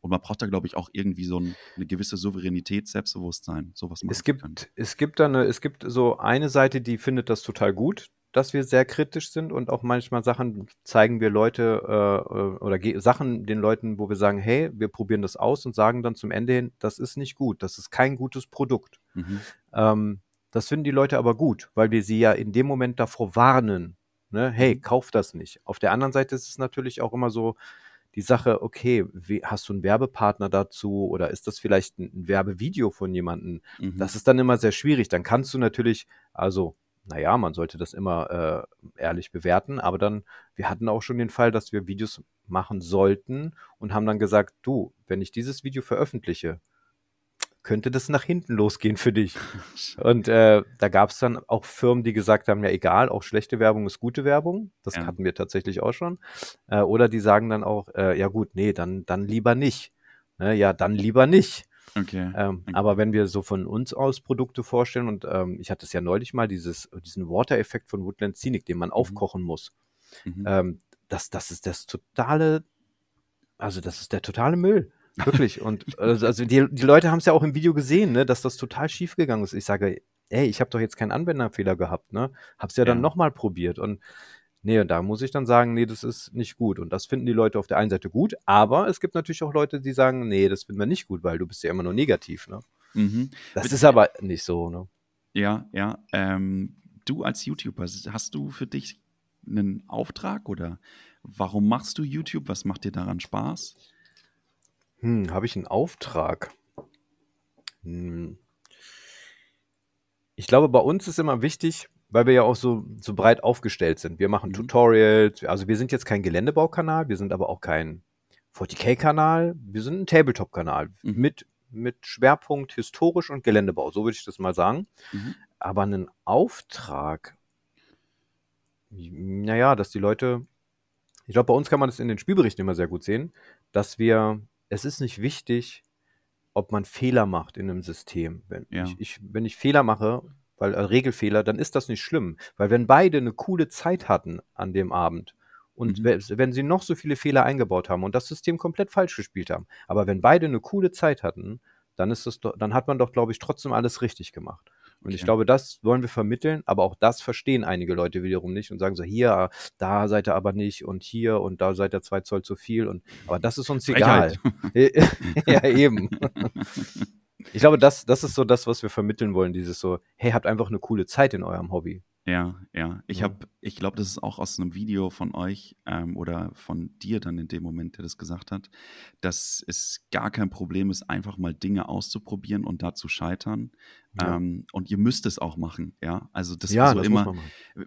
Und man braucht da, glaube ich, auch irgendwie so ein, eine gewisse Souveränität, Selbstbewusstsein, sowas machen Es gibt, es gibt da eine, es gibt so eine Seite, die findet das total gut, dass wir sehr kritisch sind und auch manchmal Sachen zeigen wir Leute äh, oder Sachen den Leuten, wo wir sagen, hey, wir probieren das aus und sagen dann zum Ende hin, das ist nicht gut, das ist kein gutes Produkt. Mhm. Ähm, Das finden die Leute aber gut, weil wir sie ja in dem Moment davor warnen. Ne? Hey, Mhm. kauf das nicht. Auf der anderen Seite ist es natürlich auch immer so die Sache, okay, wie, hast du einen Werbepartner dazu oder ist das vielleicht ein, ein Werbevideo von jemandem? Mhm. Das ist dann immer sehr schwierig. Dann kannst du natürlich, also, naja, man sollte das immer äh, ehrlich bewerten, aber dann, wir hatten auch schon den Fall, dass wir Videos machen sollten und haben dann gesagt, du, wenn ich dieses Video veröffentliche, könnte das nach hinten losgehen für dich. Und äh, da gab es dann auch Firmen, die gesagt haben, ja egal, auch schlechte Werbung ist gute Werbung. Das Ja. hatten wir tatsächlich auch schon. Äh, oder die sagen dann auch, äh, ja gut, nee, dann, dann lieber nicht. Ne, ja, dann lieber nicht. Okay. Ähm, Okay. aber wenn wir so von uns aus Produkte vorstellen, und ähm, ich hatte es ja neulich mal, dieses, diesen Water-Effekt von Woodland Scenic, den man aufkochen muss, Mhm. ähm, das, das ist das totale, also das ist der totale Müll. Wirklich. Und also also die, die Leute haben es ja auch im Video gesehen, ne, dass das total schief gegangen ist. Ich sage, ey, ich habe doch jetzt keinen Anwenderfehler gehabt, ne? Hab's ja dann Ja. nochmal probiert. Und nee, und da muss ich dann sagen, nee, das ist nicht gut. Und das finden die Leute auf der einen Seite gut, aber es gibt natürlich auch Leute, die sagen, nee, das finden wir nicht gut, weil du bist ja immer nur negativ, ne? Mhm. Das Mit- ist aber nicht so, ne? Ja, ja. Ähm, du als YouTuber, hast du für dich einen Auftrag oder warum machst du YouTube? Was macht dir daran Spaß? Hm, habe ich einen Auftrag? Hm. Ich glaube, bei uns ist immer wichtig, weil wir ja auch so, so breit aufgestellt sind. Wir machen Mhm. Tutorials, also wir sind jetzt kein Geländebaukanal, wir sind aber auch kein 40k-Kanal, wir sind ein Tabletop-Kanal Mhm. mit, mit Schwerpunkt historisch und Geländebau, so würde ich das mal sagen. Mhm. Aber einen Auftrag, naja, dass die Leute, ich glaube, bei uns kann man das in den Spielberichten immer sehr gut sehen, dass wir, es ist nicht wichtig, ob man Fehler macht in einem System. Wenn, Ja. ich, ich, wenn ich Fehler mache, weil äh, Regelfehler, dann ist das nicht schlimm. Weil wenn beide eine coole Zeit hatten an dem Abend und Mhm. we- wenn sie noch so viele Fehler eingebaut haben und das System komplett falsch gespielt haben, aber wenn beide eine coole Zeit hatten, dann ist das doch, dann hat man doch, glaube ich, trotzdem alles richtig gemacht. Und ich Okay. glaube, das wollen wir vermitteln, aber auch das verstehen einige Leute wiederum nicht und sagen so, hier, da seid ihr aber nicht und hier und da seid ihr zwei Zoll zu viel und aber das ist uns egal. ja, eben. Ich glaube, das, das ist so das, was wir vermitteln wollen, dieses so, hey, habt einfach eine coole Zeit in eurem Hobby. Ja, ja. Ich habe, ich glaube, das ist auch aus einem Video von euch ähm, oder von dir dann in dem Moment, der das gesagt hat, dass es gar kein Problem ist, einfach mal Dinge auszuprobieren und da zu scheitern. Ja. Ähm, und ihr müsst es auch machen, ja. Also das ja, war so das immer.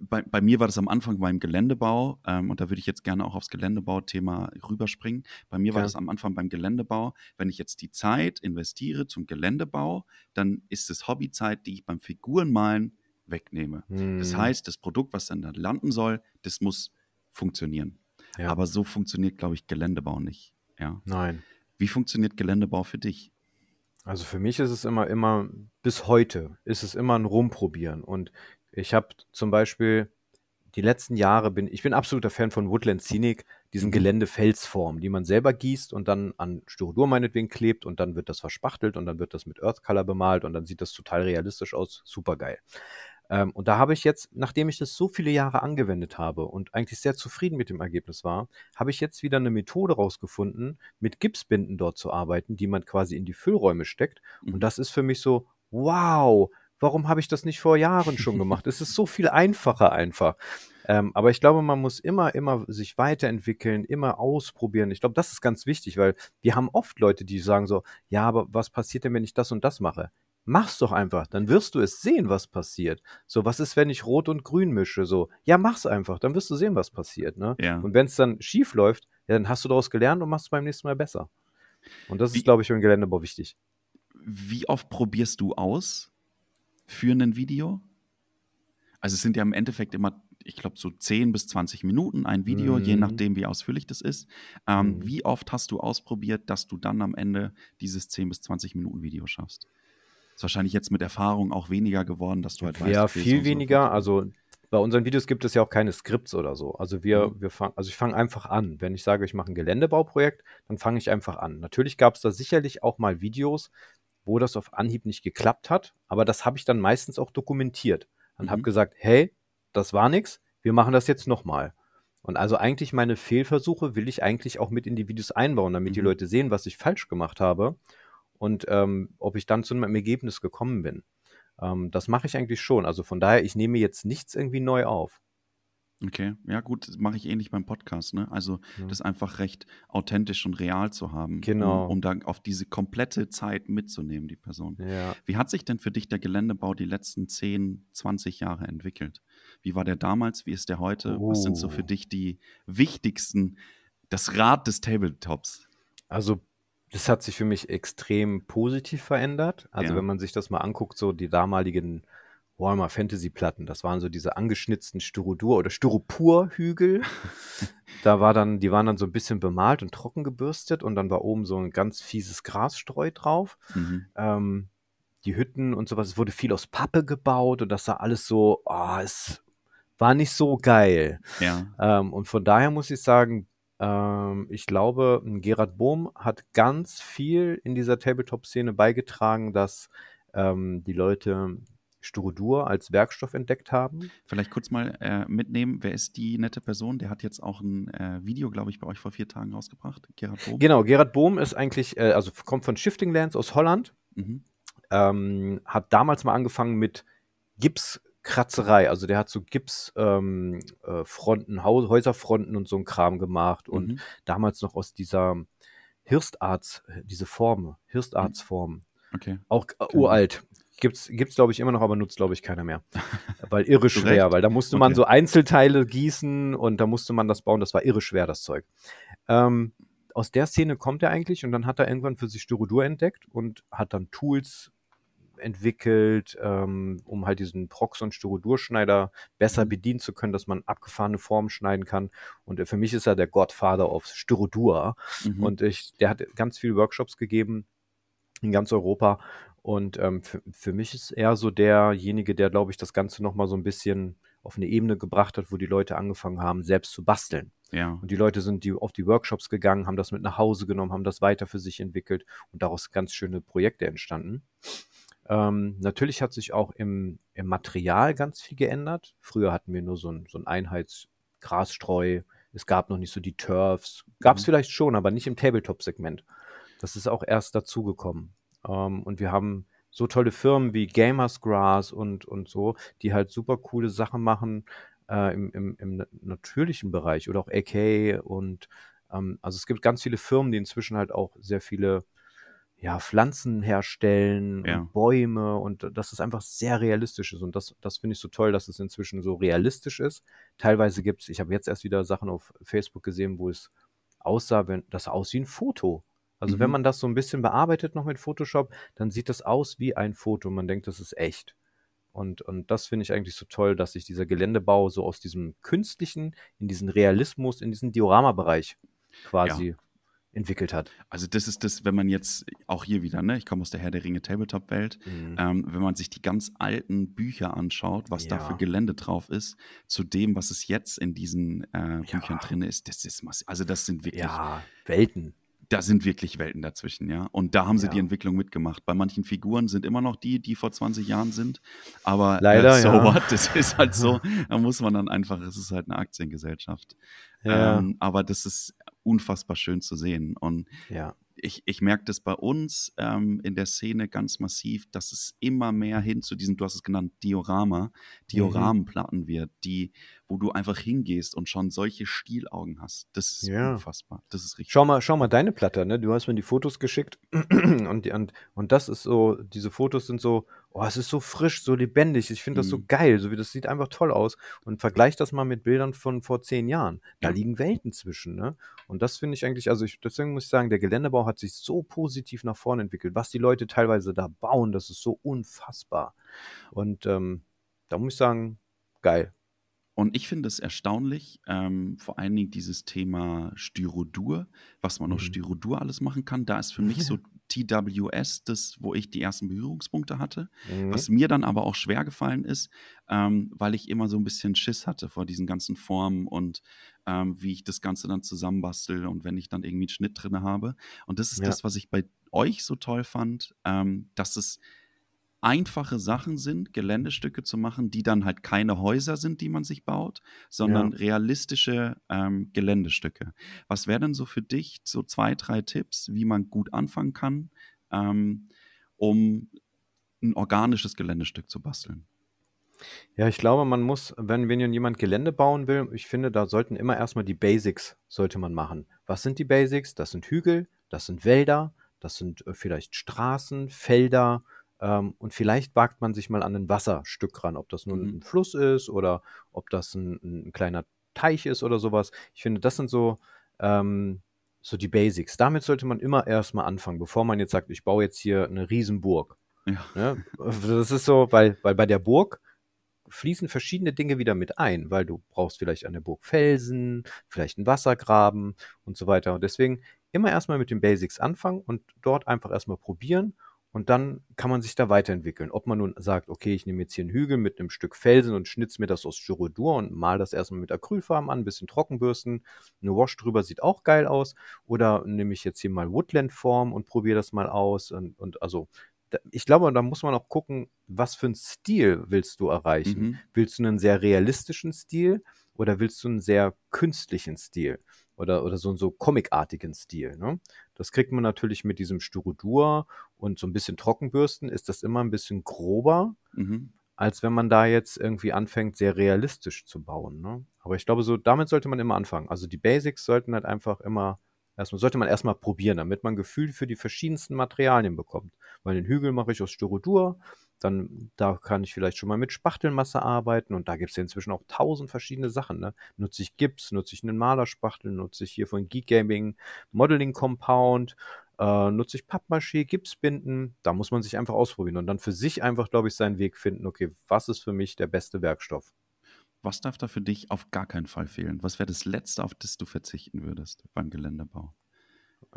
Bei, bei mir war das am Anfang beim Geländebau ähm, und da würde ich jetzt gerne auch aufs Geländebau-Thema rüberspringen. Bei mir war Ja. das am Anfang beim Geländebau. Wenn ich jetzt die Zeit investiere zum Geländebau, dann ist es Hobbyzeit, die ich beim Figurenmalen wegnehme. Das Hm, heißt, das Produkt, was dann da landen soll, das muss funktionieren. ja. Aber so funktioniert, glaube ich, Geländebau nicht. Ja. Nein. Wie funktioniert Geländebau für dich? Also für mich ist es immer, immer, bis heute ist es immer ein Rumprobieren. Und ich habe zum Beispiel die letzten Jahre bin, ich bin absoluter Fan von Woodland Scenic, diesen Mhm. Geländefelsformen, die man selber gießt und dann an Styrodur meinetwegen klebt und dann wird das verspachtelt und dann wird das mit Earth Color bemalt und dann sieht das total realistisch aus. Super geil. Ähm, und da habe ich jetzt, nachdem ich das so viele Jahre angewendet habe und eigentlich sehr zufrieden mit dem Ergebnis war, habe ich jetzt wieder eine Methode rausgefunden, mit Gipsbinden dort zu arbeiten, die man quasi in die Füllräume steckt. Mhm. Und das ist für mich so, wow, warum habe ich das nicht vor Jahren schon gemacht? es ist so viel einfacher einfach. Ähm, aber ich glaube, man muss immer, immer sich weiterentwickeln, immer ausprobieren. Ich glaube, das ist ganz wichtig, weil wir haben oft Leute, die sagen so, ja, aber was passiert denn, wenn ich das und das mache? Mach's doch einfach, dann wirst du es sehen, was passiert. So, was ist, wenn ich Rot und Grün mische? So, ja, mach's einfach, dann wirst du sehen, was passiert. Ne? Ja. Und wenn es dann schief läuft, ja, dann hast du daraus gelernt und machst es beim nächsten Mal besser. Und das Wie- ist, glaube ich, für den Geländebau wichtig. Wie oft probierst du aus für ein Video? Also es sind ja im Endeffekt immer, ich glaube, so 10 bis 20 Minuten ein Video, je Mhm. nachdem, wie ausführlich das ist. Ähm, Mhm. Wie oft hast du ausprobiert, dass du dann am Ende dieses 10 bis 20 Minuten Video schaffst? Ist wahrscheinlich jetzt mit Erfahrung auch weniger geworden, dass du halt weißt, Ja, so viel so weniger. funktioniert. Also bei unseren Videos gibt es ja auch keine Skripts oder so. Also wir, Mhm. wir fangen, also ich fange einfach an. Wenn ich sage, ich mache ein Geländebauprojekt, dann fange ich einfach an. Natürlich gab es da sicherlich auch mal Videos, wo das auf Anhieb nicht geklappt hat, aber das habe ich dann meistens auch dokumentiert und habe Mhm. gesagt, hey, das war nix, wir machen das jetzt nochmal. Und also eigentlich meine Fehlversuche will ich eigentlich auch mit in die Videos einbauen, damit die Mhm. Leute sehen, was ich falsch gemacht habe und ähm, ob ich dann zu einem Ergebnis gekommen bin. Ähm, das mache ich eigentlich schon. Also von daher, ich nehme jetzt nichts irgendwie neu auf. Okay, ja gut, das mache ich ähnlich beim Podcast, ne? Also, Mhm. das einfach recht authentisch und real zu haben, um Genau. um dann auf diese komplette Zeit mitzunehmen, die Person. Ja. Wie hat sich denn für dich der Geländebau die letzten 10, 20 Jahre entwickelt? Wie war der damals? Wie ist der heute? Was sind so für Oh. dich die wichtigsten das Rad des Tabletops? Also, das hat sich für mich extrem positiv verändert. Also, Ja. wenn man sich das mal anguckt, so die damaligen Warhammer Fantasy-Platten, das waren so diese angeschnitzten Styrodur oder Styropor-Hügel. Da war dann die waren dann so 'n bisschen bemalt und trocken gebürstet und dann war oben so 'n ganz fieses Grasstreu drauf. Mhm. Ähm, die Hütten und so was, es wurde viel aus Pappe gebaut und das sah alles so oh, es war nicht so geil. Ja. Ähm, und von daher muss ich sagen, ähm, ich glaube, 'n Gerard Bohm hat ganz viel in dieser Tabletop-Szene beigetragen, dass, ähm, die Leute Styrodur als Werkstoff entdeckt haben. Vielleicht kurz mal, äh, mitnehmen, wer ist die nette Person? Der hat jetzt auch 'n, äh, Video, glaube ich, bei euch vor 4 Tagen rausgebracht, Gerard Bohm? Genau, Gerard Bohm ist eigentlich, äh also kommt von Shifting Lands aus Holland. Mhm. Ähm, hat damals mal angefangen mit Gipskratzerei. Also, der hat so Gips ähm, äh, Fronten, Häuserfronten und so 'n Kram gemacht und Mhm. damals noch aus dieser Hirstarts diese Form, Hirstartsform. Okay. Auch g Kenn ich uralt. Gibt's gibt's, glaube ich, immer noch, aber nutzt, glaube ich, keiner mehr. Weil irre schwer, weil da musste man Okay. so Einzelteile gießen und da musste man das bauen. Das war irre schwer, das Zeug. Ähm, aus der Szene kommt er eigentlich und dann hat er irgendwann für sich Styrodur entdeckt und hat dann Tools entwickelt, ähm, um halt diesen Proxon Styrodurschneider besser Mhm. bedienen zu können, dass man abgefahrene Formen schneiden kann. Und, äh, für mich ist er der Godfather of Styrodur. Mhm. Und ich der hat ganz viele Workshops gegeben in ganz Europa. Und, ähm, für für mich ist er so derjenige, der, glaube ich, das Ganze noch mal so 'n bisschen auf 'ne Ebene gebracht hat, wo die Leute angefangen haben, selbst zu basteln. Ja. Und die Leute sind die auf die Workshops gegangen, haben das mit nach Hause genommen, haben das weiter für sich entwickelt und daraus ganz schöne Projekte entstanden. Ähm, natürlich hat sich auch im im Material ganz viel geändert. Früher hatten wir nur so 'n so 'n Einheitsgrasstreu. Es gab noch nicht so die Turfs. Gab's Mhm. vielleicht schon, aber nicht im Tabletop-Segment. Das ist auch erst dazugekommen. Ähm, und wir haben so tolle Firmen wie Gamers Grass und und so, die halt super coole Sachen machen, äh, im im im na natürlichen Bereich oder auch AK und, ähm also, es gibt ganz viele Firmen, die inzwischen halt auch sehr viele, ja, Pflanzen herstellen Ja. und Bäume und dass es einfach sehr realistisch ist. Und das das finde ich so toll, dass es inzwischen so realistisch ist. Teilweise gibt's ich habe jetzt erst wieder Sachen auf Facebook gesehen, wo es aussah, wenn das sah aus wie 'n Foto. Also, wenn Mhm. man das so 'n bisschen bearbeitet noch mit Photoshop, dann sieht das aus wie ein Foto. Man denkt, das ist echt. Und und das finde ich eigentlich so toll, dass sich dieser Geländebau so aus diesem Künstlichen in diesen Realismus, in diesen Dioramabereich Ja. quasi entwickelt hat. Also, das ist das, wenn man jetzt auch hier wieder, ne, ich komme aus der Herr der Ringe Tabletop-Welt, Mhm. ähm, wenn man sich die ganz alten Bücher anschaut, was da für Ja. Gelände drauf ist, zu dem, was es jetzt in diesen, äh, Büchern Ja. drin ist, das ist massi also, das sind wirklich Ja, Welten. da sind wirklich Welten dazwischen, ja. Und da haben sie die Ja. Entwicklung mitgemacht. Bei manchen Figuren sind immer noch die, die vor 20 Jahren sind, aber, äh, Leider, so ja. what? Das ist halt so. Da muss man dann einfach es ist halt 'ne Aktiengesellschaft. Ja. Ähm, aber das ist unfassbar schön zu sehen. Und Ja. ich ich merke das bei uns, ähm, in der Szene ganz massiv, dass es immer mehr hin zu diesem, du hast es genannt, Diorama, Mhm. Dioramenplatten wird, die wo du einfach hingehst und schon solche Stielaugen hast. Das ist Ja. unfassbar. Das ist richtig Schau mal schau mal deine Platte, ne? Du hast mir die Fotos geschickt und und und das ist so diese Fotos sind so oh, es ist so frisch, so lebendig. Ich finde das so Mhm. geil, so wie das sieht einfach toll aus. Und vergleich das mal mit Bildern von vor 10 Jahren. Da Ja. liegen Welten zwischen, ne? Und das finde ich eigentlich also, ich deswegen muss ich sagen, der Geländebau hat sich so positiv nach vorne entwickelt. Was die Leute teilweise da bauen, das ist so unfassbar. Und, ähm, da muss ich sagen, geil. Und ich finde es erstaunlich, ähm, vor allen Dingen dieses Thema Styrodur, was man aus Mhm. Styrodur alles machen kann. Da ist für mich so TWS das, wo ich die ersten Berührungspunkte hatte. Was Mhm. mir dann aber auch schwer gefallen ist, ähm, weil ich immer so 'n bisschen Schiss hatte vor diesen ganzen Formen und, ähm, wie ich das Ganze dann zusammenbastel und wenn ich dann irgendwie 'n Schnitt drinne habe. Und das ist Ja. das, was ich bei euch so toll fand, ähm, dass es einfache Sachen sind, Geländestücke zu machen, die dann halt keine Häuser sind, die man sich baut, sondern Ja. realistische, ähm, Geländestücke. Was wäre denn so für dich so 2, 3 Tipps, wie man gut anfangen kann, ähm, um ein organisches Geländestück zu basteln? Ja, ich glaube, man muss, wenn, wenn jemand Gelände bauen will, ich finde, da sollten immer erstmal die Basics sollte man machen. Was sind die Basics? Das sind Hügel, das sind Wälder, das sind äh, vielleicht Straßen, Felder ähm, und vielleicht wagt man sich mal an ein Wasserstück ran, ob das nun Mhm. ein Fluss ist oder ob das ein, ein kleiner Teich ist oder sowas. Ich finde, das sind so, ähm, so die Basics. Damit sollte man immer erstmal anfangen, bevor man jetzt sagt, ich baue jetzt hier eine Riesenburg. Ja. Ne? Das ist so, weil, weil bei der Burg fließen verschiedene Dinge wieder mit ein, weil du brauchst vielleicht an der Burg Felsen, vielleicht einen Wassergraben und so weiter. Und deswegen immer erstmal mit den Basics anfangen und dort einfach erstmal probieren und dann kann man sich da weiterentwickeln. Ob man nun sagt, okay, ich nehme jetzt hier einen Hügel mit einem Stück Felsen und schnitze mir das aus Styrodur und mal das erstmal mit Acrylfarben an, ein bisschen Trockenbürsten, eine Wash drüber sieht auch geil aus. Oder nehme ich jetzt hier mal Woodland-Form und probiere das mal aus. Und, und also ich glaube, da muss man auch gucken, was für einen Stil willst du erreichen. Mhm. Willst du einen sehr realistischen Stil oder willst du einen sehr künstlichen Stil? Oder, oder so einen so comicartigen Stil. Ne? Das kriegt man natürlich mit diesem Styrodur und so ein bisschen Trockenbürsten, ist das immer ein bisschen grober, Mhm. als wenn man da jetzt irgendwie anfängt, sehr realistisch zu bauen. Ne? Aber ich glaube, so damit sollte man immer anfangen. Also die Basics sollten halt einfach immer, erstmal sollte man erstmal probieren, damit man ein Gefühl für die verschiedensten Materialien bekommt. Weil den Hügel mache ich aus Styrodur, dann da kann ich vielleicht schon mal mit Spachtelmasse arbeiten und da gibt es ja inzwischen auch tausend verschiedene Sachen. Ne? Nutze ich Gips, nutze ich einen Malerspachtel, nutze ich hier von Geek Gaming Modeling Compound, äh, nutze ich Pappmaché, Gipsbinden. Da muss man sich einfach ausprobieren und dann für sich einfach, glaube ich, seinen Weg finden. Okay, was ist für mich der beste Werkstoff? Was darf da für dich auf gar keinen Fall fehlen? Was wäre das Letzte, auf das du verzichten würdest beim Geländebau?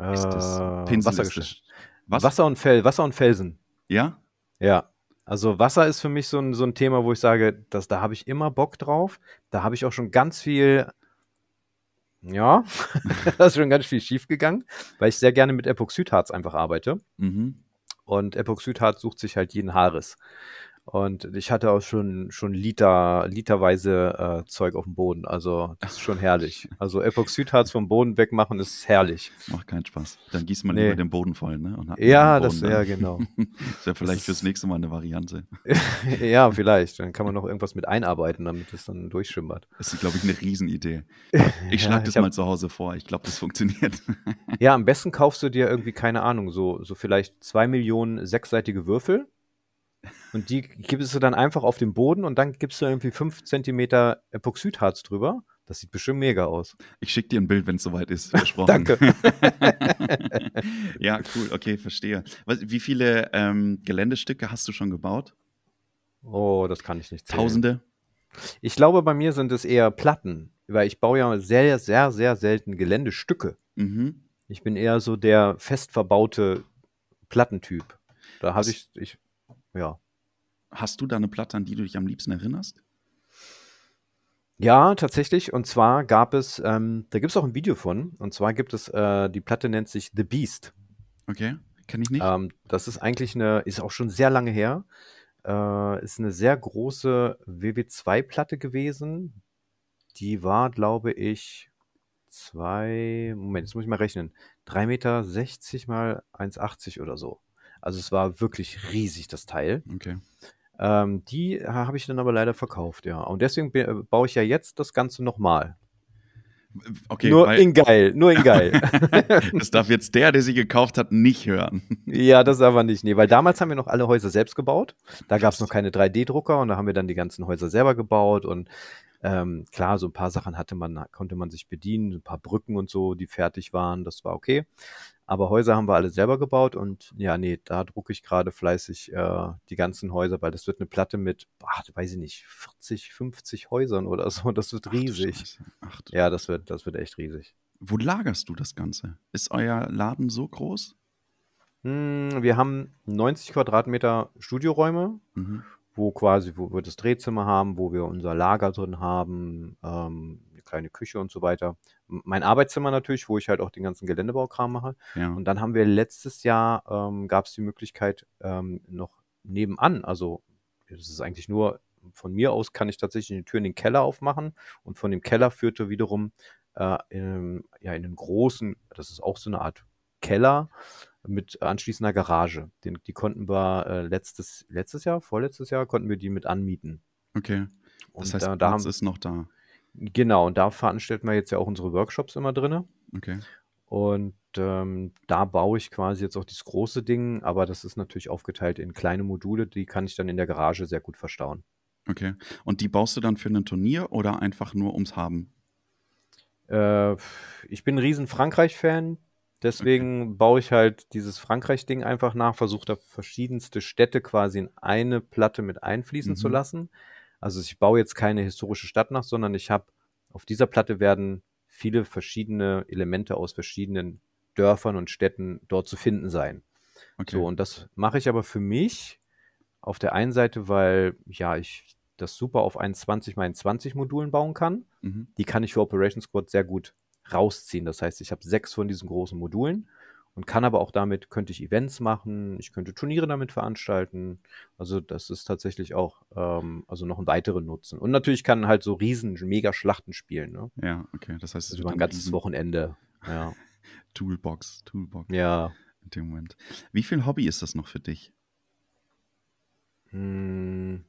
Ist das Äh, das, was? Wasser und Fel Wasser und Felsen. Ja? Ja. Also Wasser ist für mich so ein, so ein Thema, wo ich sage, dass, da habe ich immer Bock drauf. Da habe ich auch schon ganz viel, ja, da ist schon ganz viel schief gegangen, weil ich sehr gerne mit Epoxidharz einfach arbeite. Mhm. Und Epoxidharz sucht sich halt jeden Haares. Und ich hatte auch schon, schon Liter, literweise äh, Zeug auf dem Boden. Also das ist schon herrlich. Also Epoxidharz vom Boden wegmachen ist herrlich. Macht keinen Spaß. Dann gießt man Nee. lieber den Boden voll, ne? Ja, einen das, Boden ja, genau. ist ja vielleicht ist- fürs nächste Mal eine Variante. ja, vielleicht. Dann kann man noch irgendwas mit einarbeiten, damit es dann durchschimmert. Das ist, glaube ich, eine Riesenidee. Ich Ja, schlage das ich hab- mal zu Hause vor. Ich glaube, das funktioniert. Ja, am besten kaufst du dir irgendwie, keine Ahnung, so, so vielleicht zwei Millionen sechsseitige Würfel. Und die gibst du dann einfach auf den Boden und dann gibst du irgendwie fünf Zentimeter Epoxidharz drüber. Das sieht bestimmt mega aus. Ich schicke dir ein Bild, wenn es soweit ist. Versprochen. Danke. ja, cool. Okay, verstehe. Was, wie viele ähm, Geländestücke hast du schon gebaut? Oh, das kann ich nicht zählen. Tausende? Ich glaube, bei mir sind es eher Platten, weil ich baue ja sehr, sehr, sehr selten Geländestücke. Mhm. Ich bin eher so der fest verbaute Plattentyp. Da habe ich, ich, ja. Hast du da eine Platte, an die du dich am liebsten erinnerst? Ja, tatsächlich. Und zwar gab es, ähm, da gibt es auch ein Video von. Und zwar gibt es, äh, die Platte nennt sich The Beast. Okay, kenne ich nicht. Ähm, das ist eigentlich eine, ist auch schon sehr lange her. Äh, ist eine sehr große WW2-Platte gewesen. Die war, glaube ich, zwei, Moment, jetzt muss ich mal rechnen. 3,60 Meter mal 1,80 oder so. Also es war wirklich riesig, das Teil. Okay. Ähm, die habe ich dann aber leider verkauft, ja. Und deswegen äh, baue ich ja jetzt das Ganze nochmal. Okay, nur in geil, nur in geil. das darf jetzt der, der sie gekauft hat, nicht hören. ja, das aber nicht. Nee, weil damals haben wir noch alle Häuser selbst gebaut. Da gab es noch keine 3D-Drucker und da haben wir dann die ganzen Häuser selber gebaut und ähm, klar, so ein paar Sachen hatte man, konnte man sich bedienen, ein paar Brücken und so, die fertig waren, das war okay. Aber Häuser haben wir alle selber gebaut und ja, nee, da drucke ich gerade fleißig äh, die ganzen Häuser, weil das wird eine Platte mit, ach, weiß ich nicht, 40, 50 Häusern oder so. Das wird Ach riesig. Ach, du- Ja, das wird, das wird echt riesig. Wo lagerst du das Ganze? Ist euer Laden so groß? Hm, wir haben 90 Quadratmeter Studioräume, Mhm. Wo quasi, wo wir das Drehzimmer haben, wo wir unser Lager drin haben, ähm, eine kleine Küche und so weiter. M- Mein Arbeitszimmer natürlich, wo ich halt auch den ganzen Geländebaukram mache. Ja. Und dann haben wir letztes Jahr, ähm, gab es die Möglichkeit, ähm, noch nebenan, also das ist eigentlich nur, von mir aus kann ich tatsächlich die Tür in den Keller aufmachen und von dem Keller führte wiederum äh, in, ja, in einen großen, das ist auch so eine Art Keller mit anschließender Garage. Den, die konnten wir äh, letztes, letztes Jahr, vorletztes Jahr, konnten wir die mit anmieten. Okay. Das Und heißt, da, da haben, ist noch da. genau, und da veranstalten wir jetzt ja auch unsere Workshops immer drinne. Okay. Und ähm, da baue ich quasi jetzt auch dieses große Ding, aber das ist natürlich aufgeteilt in kleine Module, die kann ich dann in der Garage sehr gut verstauen. Okay. Und die baust du dann für ein Turnier oder einfach nur ums Haben? Äh, ich bin ein riesen Frankreich-Fan, Okay. deswegen baue ich halt dieses Frankreich-Ding einfach nach, versuche da verschiedenste Städte quasi in eine Platte mit einfließen zu Mhm. lassen. Also ich baue jetzt keine historische Stadt nach, sondern ich habe auf dieser Platte werden viele verschiedene Elemente aus verschiedenen Dörfern und Städten dort zu finden sein. Okay. So, und das mache ich aber für mich auf der einen Seite, weil ja ich das super auf einen 20 x 20 Modulen bauen kann Mhm. die kann ich für Operation Squad sehr gut rausziehen. Das heißt, ich habe sechs von diesen großen Modulen und kann aber auch damit, könnte ich Events machen, ich könnte Turniere damit veranstalten. Also das ist tatsächlich auch ähm, also noch ein weiterer Nutzen. Und natürlich kann halt so riesen Mega-Schlachten spielen, ne? Ja, okay. Das heißt, es Also wird über ein ganzes Wochenende. Ja. Toolbox, Toolbox Ja. in dem Moment. Wie viel Hobby ist das noch für dich? Hm.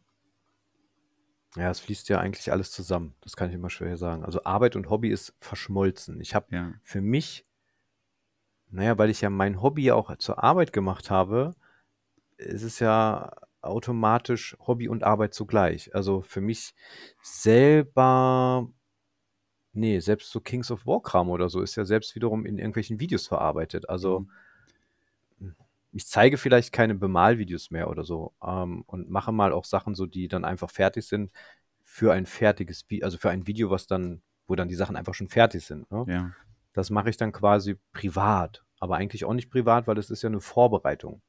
Ja, es fließt ja eigentlich alles zusammen. Das kann ich immer schwer sagen. Also Arbeit und Hobby ist verschmolzen. Ich habe Ja. für mich, naja, weil ich ja mein Hobby ja auch zur Arbeit gemacht habe, ist es ja automatisch Hobby und Arbeit zugleich. Also für mich selber, nee, selbst so Kings of War-Kram oder so ist ja selbst wiederum in irgendwelchen Videos verarbeitet. Also Mhm. Ich zeige vielleicht keine Bemalvideos mehr oder so ähm, und mache mal auch Sachen so, die dann einfach fertig sind für ein fertiges Video, also für ein Video, was dann, wo dann die Sachen einfach schon fertig sind. Ne? Ja. Das mache ich dann quasi privat, aber eigentlich auch nicht privat, weil es ist ja eine Vorbereitung.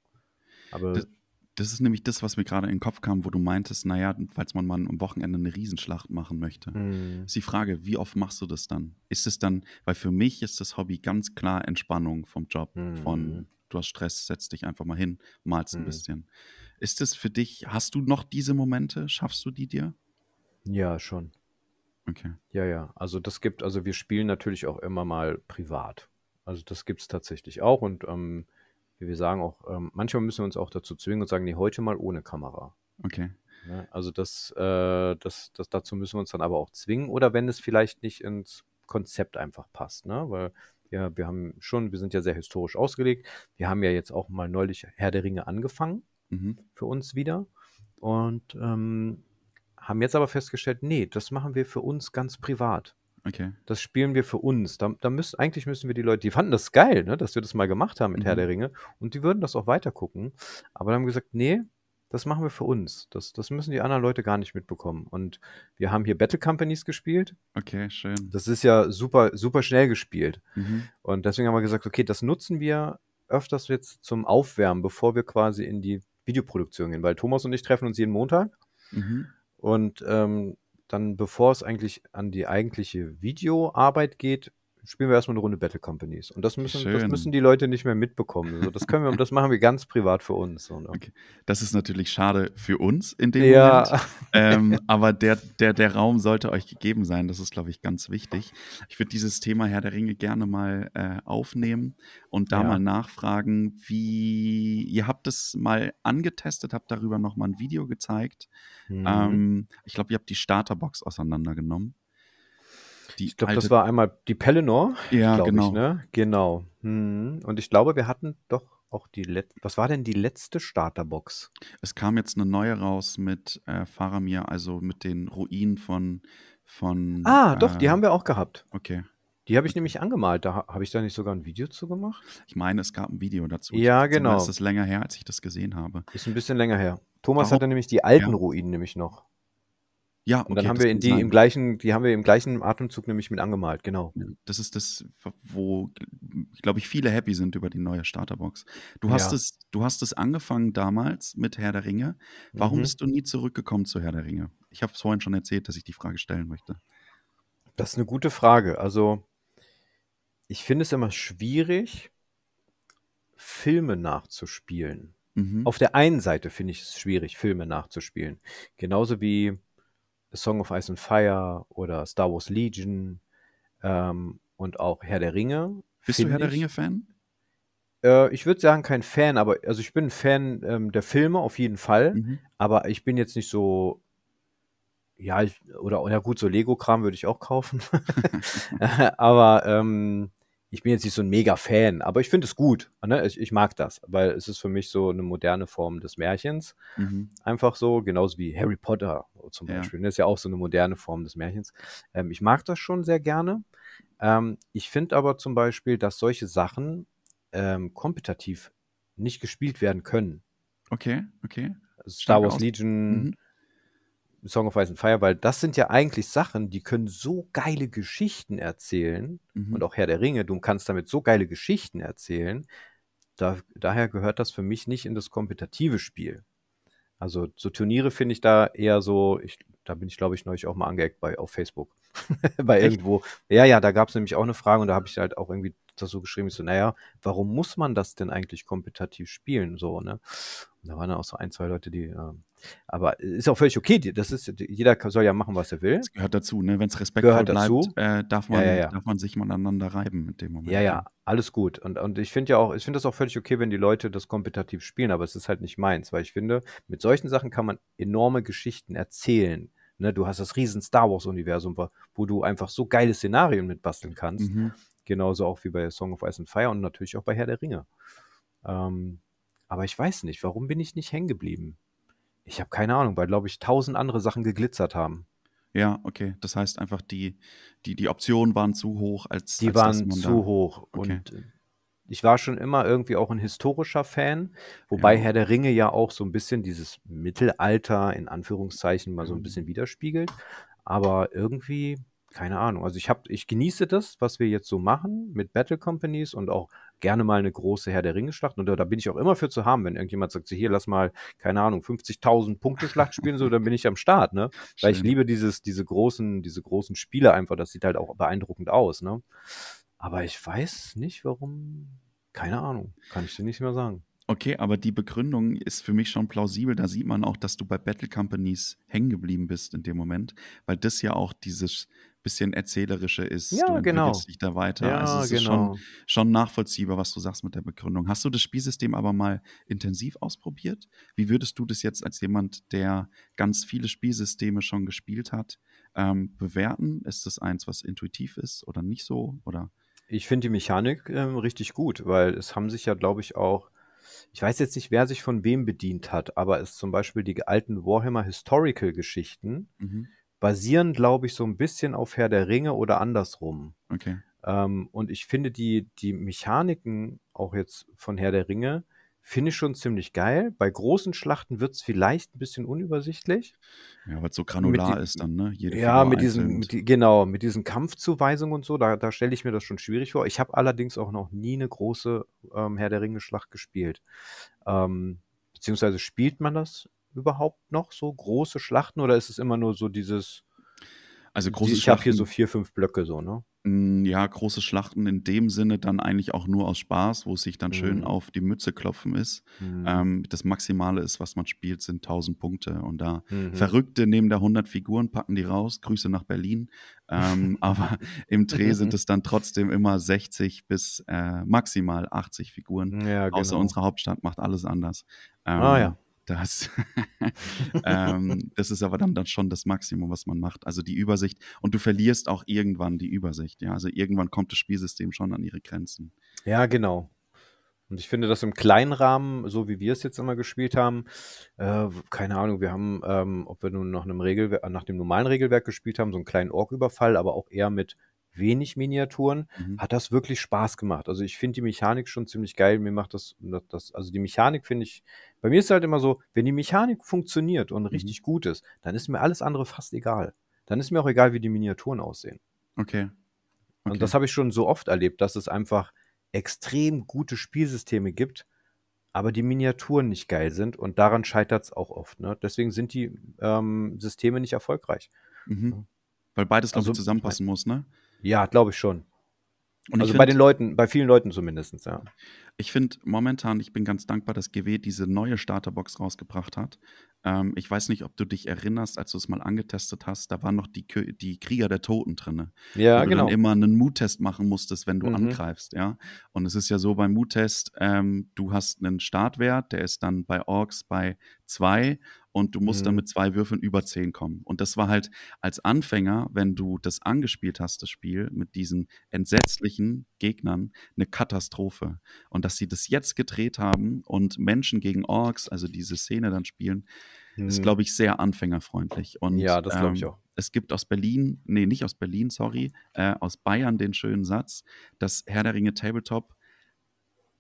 Aber Das, das ist nämlich das, was mir gerade in den Kopf kam, wo du meintest, naja, falls man mal am Wochenende eine Riesenschlacht machen möchte. hm, Ist die Frage, wie oft machst du das dann? Ist es dann, weil für mich ist das Hobby ganz klar Entspannung vom Job, von hm, du hast Stress, setz dich einfach mal hin, malst ein hm. bisschen. Ist es für dich, hast du noch diese Momente? Schaffst du die dir? ja, schon. Okay. Ja, ja. Also das gibt, also wir spielen natürlich auch immer mal privat. Also das gibt es tatsächlich auch und ähm, wie wir sagen auch, ähm, manchmal müssen wir uns auch dazu zwingen und sagen, nee, heute mal ohne Kamera. Okay. Ne? Also das, äh, das, das, dazu müssen wir uns dann aber auch zwingen oder wenn es vielleicht nicht ins Konzept einfach passt, ne? Weil ja, wir haben schon, wir sind ja sehr historisch ausgelegt. Wir haben ja jetzt auch mal neulich Herr der Ringe angefangen Mhm. für uns wieder und ähm, haben jetzt aber festgestellt, nee, das machen wir für uns ganz privat. Okay. Das spielen wir für uns. Da, da müssen, eigentlich müssen wir die Leute, die fanden das geil, ne, dass wir das mal gemacht haben mit Herr Mhm. der Ringe und die würden das auch weiter gucken. Aber dann haben wir gesagt, nee, das machen wir für uns. Das, das müssen die anderen Leute gar nicht mitbekommen. Und wir haben hier Battle Companies gespielt. Okay, schön. Das ist ja super, super schnell gespielt. Mhm. Und deswegen haben wir gesagt, okay, das nutzen wir öfters jetzt zum Aufwärmen, bevor wir quasi in die Videoproduktion gehen. Weil Thomas und ich treffen uns jeden Montag. Mhm. Und ähm, dann, bevor es eigentlich an die eigentliche Videoarbeit geht, spielen wir erstmal eine Runde Battle Companies. Und das müssen, das müssen die Leute nicht mehr mitbekommen. Also das können wir, das machen wir ganz privat für uns. So, ne? Okay. Das ist natürlich schade für uns in dem Ja, Moment. Ähm, aber der, der, der Raum sollte euch gegeben sein. Das ist, glaube ich, ganz wichtig. Ich würde dieses Thema Herr der Ringe gerne mal äh, aufnehmen und da Ja. mal nachfragen, wie ihr habt es mal angetestet, habt darüber noch mal ein Video gezeigt. Mhm. Ähm, ich glaube, ihr habt die Starterbox auseinandergenommen. Die ich glaube, das war einmal die Pelennor, ja, genau. ich, ne? Genau. Mhm. Und ich glaube, wir hatten doch auch die letzte, was war denn die letzte Starterbox? Es kam jetzt eine neue raus mit äh, Faramir, also mit den Ruinen von, von Ah, doch, die äh, haben wir auch gehabt. okay. Die habe ich nämlich angemalt. Da ha- habe ich da nicht sogar ein Video zu gemacht? Ich meine, es gab ein Video dazu. Ja, genau. ist es länger her, als ich das gesehen habe. Ist ein bisschen länger her. Thomas Warum? hatte nämlich die alten Ja. Ruinen nämlich noch. Ja, Und dann okay, haben wir in die sein. im gleichen, die haben wir im gleichen Atemzug nämlich mit angemalt, genau. Ja, Das ist das, wo, glaube ich, viele happy sind über die neue Starterbox. Du hast Ja. es, du hast es angefangen damals mit Herr der Ringe. Warum Mhm. bist du nie zurückgekommen zu Herr der Ringe? Ich habe es vorhin schon erzählt, dass ich die Frage stellen möchte. Das ist eine gute Frage. Also, ich finde es immer schwierig, Filme nachzuspielen. Mhm. Auf der einen Seite finde ich es schwierig, Filme nachzuspielen. Genauso wie A Song of Ice and Fire oder Star Wars Legion ähm, und auch Herr der Ringe. Bist du Herr der ich- Ringe-Fan? Äh, ich würde sagen, kein Fan, aber also ich bin Fan, ähm, der Filme auf jeden Fall, Mhm. aber ich bin jetzt nicht so ja, ich oder ja gut, so Lego-Kram würde ich auch kaufen. Aber, ähm, ich bin jetzt nicht so 'n Mega-Fan, aber ich finde es gut, ne? Ich ich mag das, weil es ist für mich so 'ne moderne Form des Märchens. Mhm. Einfach so, genauso wie Harry Potter zum Ja. Beispiel, ne? Ist ja auch so 'ne moderne Form des Märchens. Ähm, ich mag das schon sehr gerne. Ähm, ich finde aber zum Beispiel, dass solche Sachen, ähm, kompetitiv nicht gespielt werden können. Okay, okay. Star Starke Wars Legion, mhm. Song of Ice and Fire, weil das sind ja eigentlich Sachen, die können so geile Geschichten erzählen Mhm. und auch Herr der Ringe, du kannst damit so geile Geschichten erzählen. Da daher gehört das für mich nicht in das kompetitive Spiel. Also, so Turniere finde ich da eher so ich da bin ich, glaube ich, neulich auch mal angeeckt bei auf Facebook. Bei Echt? irgendwo ja, ja, da gab's nämlich auch 'ne Frage und da habe ich halt auch irgendwie das so geschrieben, ich so: „Na ja, warum muss man das denn eigentlich kompetitiv spielen?“ So, ne? Und da waren dann auch so 1, 2 Leute, die, ähm aber ist auch völlig okay, das ist jeder soll ja machen, was er will. Das gehört dazu, ne? Wenn's respektvoll Gehört bleibt, dazu. äh, darf Ja, man ja, ja. darf man sich mal aneinander reiben in dem Moment, Ja, ja. ja, alles gut. Und und ich finde ja auch ich finde das auch völlig okay, wenn die Leute das kompetitiv spielen, aber es ist halt nicht meins, weil ich finde, mit solchen Sachen kann man enorme Geschichten erzählen, ne? Du hast das riesen Star-Wars-Universum, wa wo du einfach so geile Szenarien mit basteln kannst. Mhm. Genauso auch wie bei Song of Ice and Fire und natürlich auch bei Herr der Ringe. Ähm, aber ich weiß nicht, warum bin ich nicht hängen geblieben? Ich habe keine Ahnung, weil, glaube ich, 1.000 andere Sachen geglitzert haben. Ja, okay. Das heißt einfach, die die die Optionen waren zu hoch, als Die als waren zu da hoch okay. und, äh, ich war schon immer irgendwie auch 'n historischer Fan, wobei Ja. Herr der Ringe ja auch so 'n bisschen dieses Mittelalter in Anführungszeichen mal so 'n Ja. bisschen widerspiegelt. Aber irgendwie keine Ahnung. Also, ich habe ich genieße das, was wir jetzt so machen mit Battle Companies und auch gerne mal 'ne große Herr der Ringe-Schlacht und da da bin ich auch immer für zu haben, wenn irgendjemand sagt so: „Hier, lass mal, keine Ahnung, 50.000 Punkte-Schlacht spielen“, so, dann bin ich am Start, ne? Weil ich liebe dieses diese großen diese großen Spiele einfach. Das sieht halt auch beeindruckend aus, ne? Aber ich weiß nicht, warum keine Ahnung, kann ich dir nicht mehr sagen. Okay, aber die Begründung ist für mich schon plausibel. Da sieht man auch, dass du bei Battle Companies hängen geblieben bist in dem Moment, weil das ja auch dieses bisschen Erzählerische ist. Du Ja, genau. entwickelst dich da weiter. Also, Ja, es ist schon genau. schon nachvollziehbar, was du sagst mit der Begründung. Hast du das Spielsystem aber mal intensiv ausprobiert? Wie würdest du das jetzt als jemand, der ganz viele Spielsysteme schon gespielt hat, ähm, bewerten? Ist das eins, was intuitiv ist oder nicht so, oder? Ich finde die Mechanik, ähm, richtig gut, weil es haben sich ja, glaube ich, auch ich weiß jetzt nicht, wer sich von wem bedient hat, aber es zum Beispiel die alten Warhammer Historical Geschichten Mhm. Basieren, glaube ich, so 'n bisschen auf Herr der Ringe oder andersrum. Okay. Ähm, und ich finde die die Mechaniken auch jetzt von Herr der Ringe finde ich schon ziemlich geil. Bei großen Schlachten wird's vielleicht 'n bisschen unübersichtlich. Ja, weil's so Mit granular die ist dann, ne? Jede ja, Figur mit diesen einzeln. mit die genau, mit diesen Kampfzuweisungen und so, da da stelle ich mir das schon schwierig vor. Ich habe allerdings auch noch nie 'ne große, ähm, Herr der Ringe-Schlacht gespielt. Ähm, beziehungsweise spielt man das überhaupt noch so, große Schlachten, oder ist es immer nur so dieses Also, die große ich habe hier so 4, 5 Blöcke so, ne? Hm, ja, große Schlachten in dem Sinne dann eigentlich auch nur aus Spaß, wo es sich dann schön Mhm. auf die Mütze klopfen ist. Mhm. Ähm, das Maximale ist, was man spielt, sind 1.000 Punkte und da Mhm. Verrückte nehmen da 100 Figuren, packen die raus. Grüße nach Berlin. Ähm, aber im Dreh sind es dann trotzdem immer 60 bis, äh, maximal 80 Figuren. Ja, Außer genau. unsere Hauptstadt macht alles anders. Ah, Ähm, ja. Das ähm, das ist aber dann dann schon das Maximum, was man macht. Also, die Übersicht und du verlierst auch irgendwann die Übersicht, ja? Also, irgendwann kommt das Spielsystem schon an ihre Grenzen. Ja, genau. Und ich finde das im kleinen Rahmen, so wie wir es jetzt immer gespielt haben äh, keine Ahnung, wir haben, ähm, ob wir nun nach 'nem Regelwer nach dem normalen Regelwerk gespielt haben, so 'n kleinen Orküberfall, aber auch eher mit wenig Miniaturen, Mhm. hat das wirklich Spaß gemacht. Also, ich finde die Mechanik schon ziemlich geil. Mir macht das da das also, die Mechanik finde ich bei mir ist halt immer so, wenn die Mechanik funktioniert und Mhm. richtig gut ist, dann ist mir alles andere fast egal. Dann ist mir auch egal, wie die Miniaturen aussehen. Okay. Und Okay. das habe ich schon so oft erlebt, dass es einfach extrem gute Spielsysteme gibt, aber die Miniaturen nicht geil sind und daran scheitert's auch oft, ne? Deswegen sind die, ähm, Systeme nicht erfolgreich. Mhm. Weil beides, glaube Also, ich, ich mein zusammenpassen muss, ne? Ja, glaube ich schon. Und Also, bei den Leuten bei vielen Leuten zumindestens, ja. Ich finde momentan, ich bin ganz dankbar, dass GW diese neue Starterbox rausgebracht hat. Ähm, ich weiß nicht, ob du dich erinnerst, als du es mal angetestet hast, da waren noch die, die Krieger der Toten drin. Ja, wo genau. du dann immer einen Mood-Test machen musstest, wenn du mhm. angreifst, ja. Und es ist ja so beim Mood-Test, ähm, du hast einen Startwert, der ist dann bei Orks bei 2 und du musst mhm. dann mit zwei Würfeln über 10 kommen. Und das war halt als Anfänger, wenn du das angespielt hast, das Spiel, mit diesen entsetzlichen Gegnern, eine Katastrophe. Und dass sie das jetzt gedreht haben und Menschen gegen Orks, also diese Szene dann spielen, mhm. ist, glaube ich, sehr anfängerfreundlich. Und, ja, das glaube ich ähm, auch. Es gibt aus Berlin, nee, nicht aus Berlin, sorry, äh, aus Bayern den schönen Satz, dass Herr der Ringe Tabletop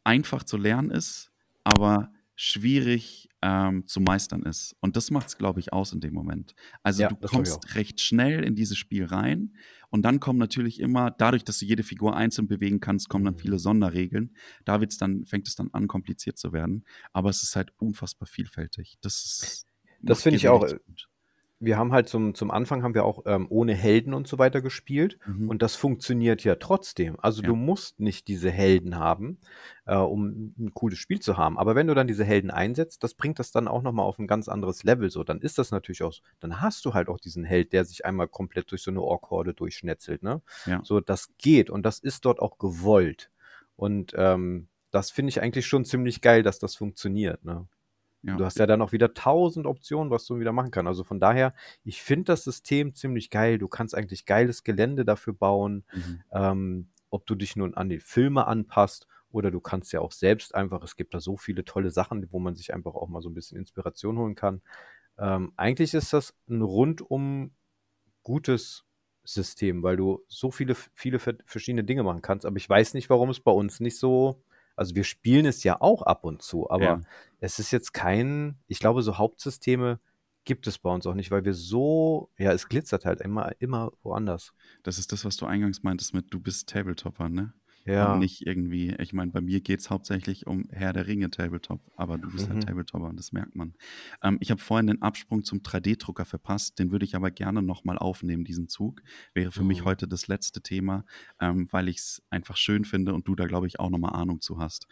einfach zu lernen ist, aber schwierig ähm, zu meistern ist. Und das macht es, glaube ich, aus in dem Moment. Also ja, du kommst recht schnell in dieses Spiel rein und dann kommen natürlich immer, dadurch, dass du jede Figur einzeln bewegen kannst, kommen dann viele mhm. Sonderregeln. Da wird's dann, fängt es dann an, kompliziert zu werden. Aber es ist halt unfassbar vielfältig. Das, das finde ich auch. Gut wir haben halt zum, zum Anfang haben wir auch ähm, ohne Helden und so weiter gespielt. Mhm. Und das funktioniert ja trotzdem. Also ja. du musst nicht diese Helden haben, äh, um ein cooles Spiel zu haben. Aber wenn du dann diese Helden einsetzt, das bringt das dann auch nochmal auf ein ganz anderes Level. So, dann ist das natürlich auch, dann hast du halt auch diesen Held, der sich einmal komplett durch so eine Ork-Horde durchschnetzelt. Ne? Ja. So, das geht und das ist dort auch gewollt. Und ähm, das finde ich eigentlich schon ziemlich geil, dass das funktioniert. Ne? Ja. Du hast ja dann auch wieder tausend Optionen, was du wieder machen kannst. Also von daher, ich finde das System ziemlich geil. Du kannst eigentlich geiles Gelände dafür bauen. Mhm. Ähm, ob du dich nun an die Filme anpasst oder du kannst ja auch selbst einfach, es gibt da so viele tolle Sachen, wo man sich einfach auch mal so ein bisschen Inspiration holen kann. Ähm, eigentlich ist das ein rundum gutes System, weil du so viele, viele verschiedene Dinge machen kannst. Aber ich weiß nicht, warum es bei uns nicht so also wir spielen es ja auch ab und zu, aber ja. es ist jetzt kein, ich glaube, so Hauptsysteme gibt es bei uns auch nicht, weil wir so, ja, es glitzert halt immer, immer woanders. Das ist das, was du eingangs meintest mit, du bist Tabletopper, ne? Ja. Und nicht irgendwie, ich meine, bei mir geht es hauptsächlich um Herr der Ringe Tabletop, aber du bist halt mhm. Tabletopper und das merkt man. Ähm, ich habe vorhin den Absprung zum 3D-Drucker verpasst, den würde ich aber gerne nochmal aufnehmen, diesen Zug. Wäre für mhm. mich heute das letzte Thema, ähm, weil ich es einfach schön finde und du da, glaube ich, auch nochmal Ahnung zu hast.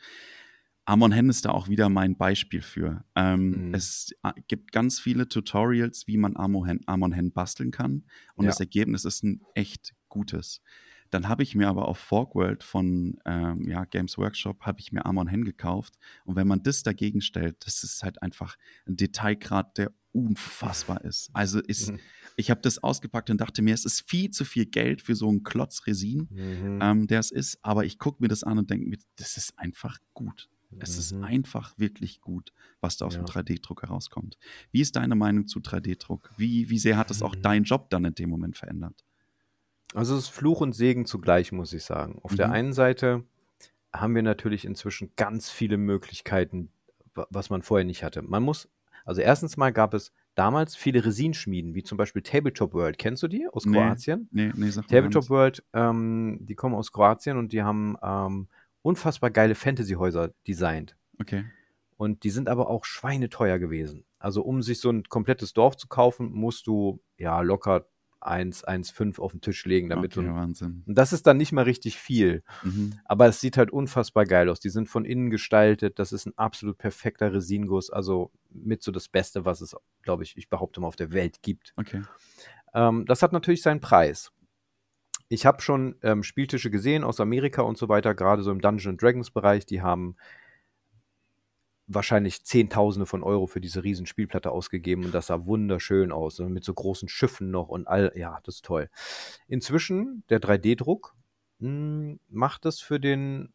Amon Hen ist da auch wieder mein Beispiel für. Ähm, mhm. Es äh, gibt ganz viele Tutorials, wie man Amon Hen, Amon Hen basteln kann und ja. das Ergebnis ist ein echt gutes. Dann habe ich mir aber auf Forkworld von ähm, ja, Games Workshop habe ich mir Amon Hen gekauft. Und wenn man das dagegen stellt, das ist halt einfach ein Detailgrad, der unfassbar ist. Also ist, mhm. ich habe das ausgepackt und dachte mir, es ist viel zu viel Geld für so einen Klotz Resin, mhm. ähm, der es ist. Aber ich gucke mir das an und denke mir, das ist einfach gut. Es mhm. ist einfach wirklich gut, was da aus ja. dem 3D-Druck herauskommt. Wie ist deine Meinung zu 3D-Druck? Wie, wie sehr hat es auch mhm. deinen Job dann in dem Moment verändert? Also es ist Fluch und Segen zugleich, muss ich sagen. Auf mhm. der einen Seite haben wir natürlich inzwischen ganz viele Möglichkeiten, was man vorher nicht hatte. Man muss, also erstens mal gab es damals viele Resinschmieden, wie zum Beispiel Tabletop World. Kennst du die aus nee, Kroatien? Nee, nee, sag Tabletop World, ähm, die kommen aus Kroatien und die haben ähm, unfassbar geile Fantasy-Häuser designt. Okay. Und die sind aber auch schweineteuer gewesen. Also um sich so ein komplettes Dorf zu kaufen, musst du ja locker 1, 1,5 auf den Tisch legen, damit okay. Wahnsinn. Und das ist dann nicht mal richtig viel. Mhm. Aber es sieht halt unfassbar geil aus. Die sind von innen gestaltet. Das ist ein absolut perfekter Resinguss. Also mit so das Beste, was es, glaube ich, ich behaupte mal, auf der Welt gibt. Okay. Ähm, das hat natürlich seinen Preis. Ich habe schon ähm, Spieltische gesehen aus Amerika und so weiter, gerade so im Dungeons Dragons Bereich. Die haben wahrscheinlich Zehntausende von Euro für diese riesen Spielplatte ausgegeben und das sah wunderschön aus, mit so großen Schiffen noch und all, ja, das ist toll. Inzwischen, der 3D-Druck hm, macht es für den,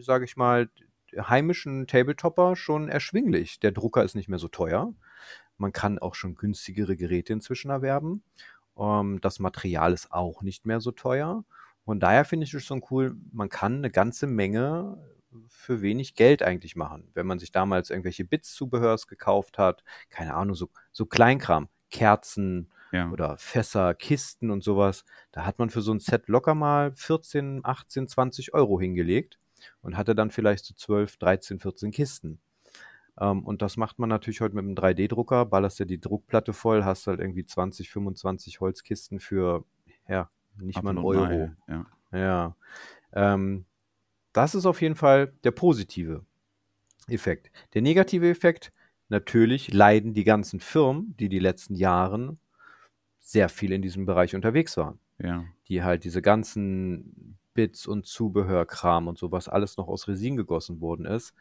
sage ich mal, heimischen Tabletopper schon erschwinglich. Der Drucker ist nicht mehr so teuer. Man kann auch schon günstigere Geräte inzwischen erwerben. Ähm, das Material ist auch nicht mehr so teuer. Von daher finde ich es schon cool, man kann eine ganze Menge für wenig Geld eigentlich machen. Wenn man sich damals irgendwelche Bits-Zubehörs gekauft hat, keine Ahnung, so, so Kleinkram, Kerzen ja. oder Fässer, Kisten und sowas, da hat man für so ein Set locker mal 14, 18, 20 Euro hingelegt und hatte dann vielleicht so 12, 13, 14 Kisten. Ähm, und das macht man natürlich heute mit einem 3D-Drucker, ballerst ja die Druckplatte voll, hast halt irgendwie 20, 25 Holzkisten für, ja, nicht Ab mal einen Euro. ja. ja. Ähm, Das ist auf jeden Fall der positive Effekt. Der negative Effekt, natürlich leiden die ganzen Firmen, die die letzten Jahren sehr viel in diesem Bereich unterwegs waren. Ja. Die halt diese ganzen Bits und Zubehörkram und sowas alles noch aus Resin gegossen worden ist.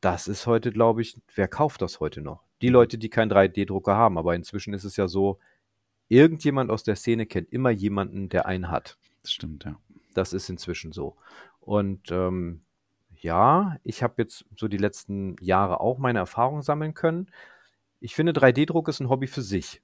Das ist heute, glaube ich, wer kauft das heute noch? Die Mhm. Leute, die keinen 3D-Drucker haben. Aber inzwischen ist es ja so, irgendjemand aus der Szene kennt immer jemanden, der einen hat. Das stimmt, ja. Das ist inzwischen so. Und ähm, ja, ich habe jetzt so die letzten Jahre auch meine Erfahrungen sammeln können. Ich finde, 3D-Druck ist ein Hobby für sich.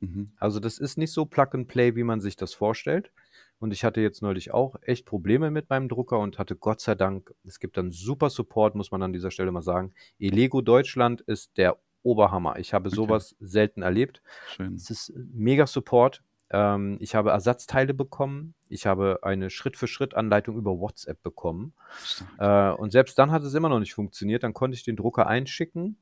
Mhm. Also das ist nicht so Plug and Play, wie man sich das vorstellt. Und ich hatte jetzt neulich auch echt Probleme mit meinem Drucker und hatte Gott sei Dank, es gibt dann super Support, muss man an dieser Stelle mal sagen. Elego Deutschland ist der Oberhammer. Ich habe Okay. sowas selten erlebt. Schön. Es ist mega Support. Ähm, ich habe Ersatzteile bekommen. Ich habe eine Schritt-für-Schritt-Anleitung über WhatsApp bekommen. Äh, und selbst dann hat es immer noch nicht funktioniert. Dann konnte ich den Drucker einschicken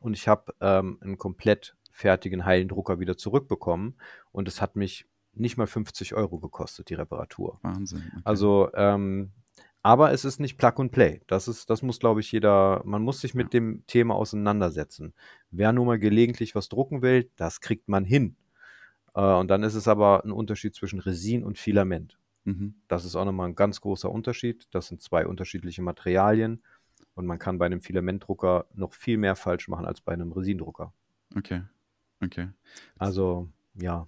und ich habe ähm, einen komplett fertigen heilen Drucker wieder zurückbekommen. Und es hat mich nicht mal 50 Euro gekostet, die Reparatur. Wahnsinn. Okay. Also, ähm, aber es ist nicht Plug and Play. Das ist, das muss, glaube ich, jeder, man muss sich mit Ja. dem Thema auseinandersetzen. Wer nur mal gelegentlich was drucken will, das kriegt man hin. Äh, und dann ist es aber ein Unterschied zwischen Resin und Filament. Mhm. Das ist auch nochmal ein ganz großer Unterschied. Das sind zwei unterschiedliche Materialien. Und man kann bei einem Filamentdrucker noch viel mehr falsch machen als bei einem Resindrucker. Okay. Okay. Also, ja.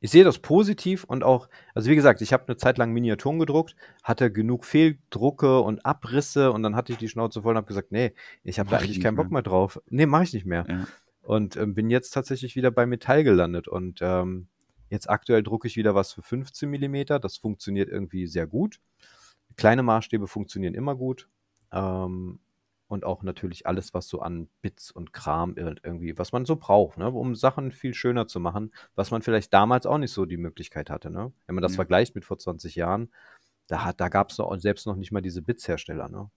Ich sehe das positiv und auch, also wie gesagt, ich habe eine Zeit lang Miniaturen gedruckt, hatte genug Fehldrucke und Abrisse und dann hatte ich die Schnauze voll und habe gesagt, nee, ich habe da eigentlich keinen Bock mehr. mehr drauf. Nee, mache ich nicht mehr. Ja. Und ähm, bin jetzt tatsächlich wieder bei Metall gelandet und ähm, jetzt aktuell drucke ich wieder was für 15 Millimeter. Das funktioniert irgendwie sehr gut. Kleine Maßstäbe funktionieren immer gut. Ähm, und auch natürlich alles, was so an Bits und Kram ir- irgendwie, was man so braucht, ne, um Sachen viel schöner zu machen, was man vielleicht damals auch nicht so die Möglichkeit hatte. Ne? Wenn man das Ja. vergleicht mit vor 20 Jahren, da, hat- da gab es selbst noch nicht mal diese Bits-Hersteller. Ne?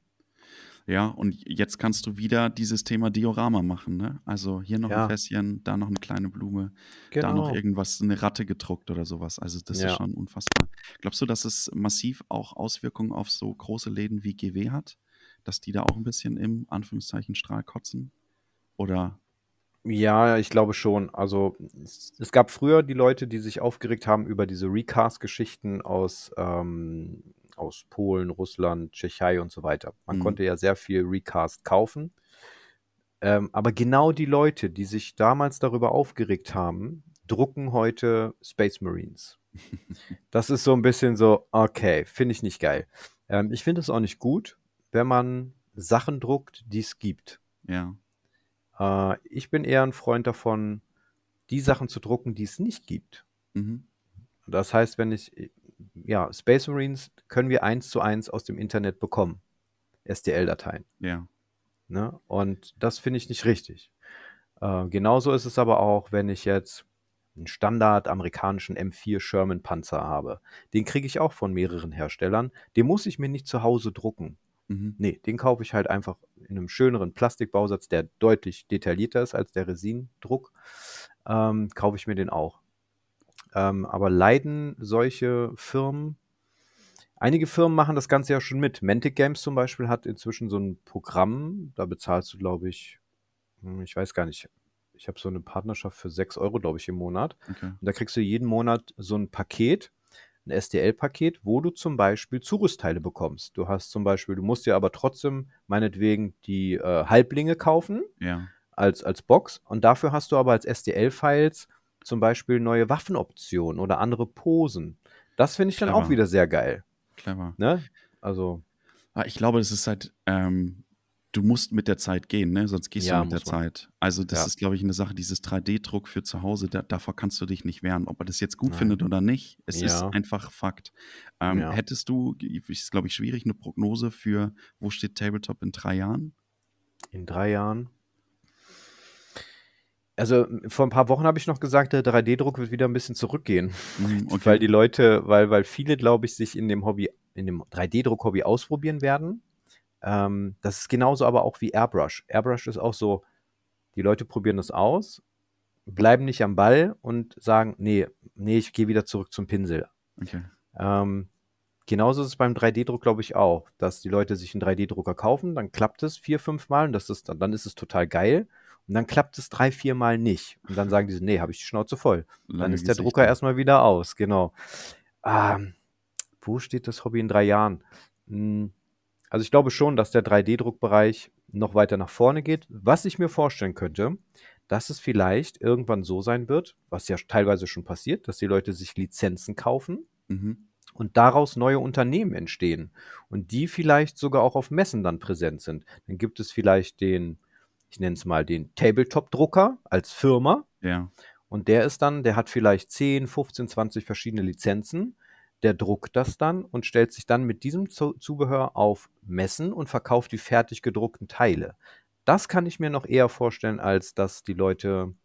Ja, und jetzt kannst du wieder dieses Thema Diorama machen, ne? Also hier noch Ja. ein Fässchen, da noch eine kleine Blume, da noch Genau. irgendwas, eine Ratte gedruckt oder sowas. Also das Ja. ist schon unfassbar. Glaubst du, dass es massiv auch Auswirkungen auf so große Läden wie GW hat? Dass die da auch ein bisschen im Anführungszeichen Strahl kotzen? Oder Ja, ich glaube schon. Also es, es gab früher die Leute, die sich aufgeregt haben über diese Recast-Geschichten aus, ähm, aus Polen, Russland, Tschechei und so weiter. Man Mhm. konnte ja sehr viel Recast kaufen. Ähm, aber genau die Leute, die sich damals darüber aufgeregt haben, drucken heute Space Marines. Das ist so ein bisschen so, okay, finde ich nicht geil. Ähm, ich finde es auch nicht gut, wenn man Sachen druckt, die es gibt. ja, Äh, ich bin eher ein Freund davon, die Sachen zu drucken, die es nicht gibt. mhm. Das heißt, wenn ich, ja, Space Marines können wir eins zu eins aus dem Internet bekommen. STL-Dateien. ja, Ne? Und das finde ich nicht richtig. Äh, genauso ist es aber auch, wenn ich jetzt einen Standard amerikanischen M4 Sherman Panzer habe. Den kriege ich auch von mehreren Herstellern. Den muss ich mir nicht zu Hause drucken. mhm. Nee, den kaufe ich halt einfach in einem schöneren Plastikbausatz, der deutlich detaillierter ist als der Resindruck. Ähm, kaufe ich mir den auch. Ähm, aber leiden solche Firmen? Einige Firmen machen das Ganze ja schon mit. Mantic Games zum Beispiel hat inzwischen so ein Programm, da bezahlst du, glaube ich, hm, ich weiß gar nicht, ich habe so eine Partnerschaft für 6 Euro, glaube ich, im Monat. Okay. Und da kriegst du jeden Monat so ein Paket, ein SDL-Paket, wo du zum Beispiel Zurüstteile bekommst. Du hast zum Beispiel, du musst dir aber trotzdem meinetwegen die äh, Halblinge kaufen Ja, als, als Box und dafür hast du aber als SDL-Files zum Beispiel neue Waffenoptionen oder andere Posen. Das finde ich dann auch Clever. wieder sehr geil. clever. Ne? Also, Ah, Ich glaube, das ist halt, ähm, du musst mit der Zeit gehen, ne? Sonst gehst Ja, du mit der man. Zeit. Also das Ja. ist, glaube ich, eine Sache, dieses 3D-Druck für zu Hause, da, davor kannst du dich nicht wehren. Ob er das jetzt gut Nein. findet oder nicht, es ist Ja. einfach Fakt. Ähm. Hättest du, ist glaube ich schwierig, eine Prognose für, wo steht Tabletop in drei Jahren? in drei Jahren. Also vor ein paar Wochen habe ich noch gesagt, der 3D-Druck wird wieder ein bisschen zurückgehen. Mhm, okay. Weil die Leute, weil, weil viele, glaube ich, sich in dem Hobby, in dem 3D-Druck-Hobby ausprobieren werden. Ähm, das ist genauso aber auch wie Airbrush. Airbrush ist auch so, die Leute probieren das aus, bleiben nicht am Ball und sagen, nee, nee, ich gehe wieder zurück zum Pinsel. okay. Ähm, genauso ist es beim 3D-Druck, glaube ich, auch, dass die Leute sich einen 3D-Drucker kaufen, dann klappt es vier, fünf Mal und das ist, dann ist es total geil. Und dann klappt es drei, vier Mal nicht. Und dann sagen die so, nee, habe ich die Schnauze voll. Lange dann ist der Drucker erstmal wieder aus, genau. Ähm, wo steht das Hobby in drei Jahren? Hm, also ich glaube schon, dass der 3D-Druckbereich noch weiter nach vorne geht. Was ich mir vorstellen könnte, dass es vielleicht irgendwann so sein wird, was ja teilweise schon passiert, dass die Leute sich Lizenzen kaufen mhm. und daraus neue Unternehmen entstehen und die vielleicht sogar auch auf Messen dann präsent sind. Dann gibt es vielleicht den, ich nenne es mal den Tabletop-Drucker als Firma. Ja. Und der ist dann, der hat vielleicht 10, 15, 20 verschiedene Lizenzen. Der druckt das dann und stellt sich dann mit diesem Zubehör auf Messen und verkauft die fertig gedruckten Teile. Das kann ich mir noch eher vorstellen, als dass die Leute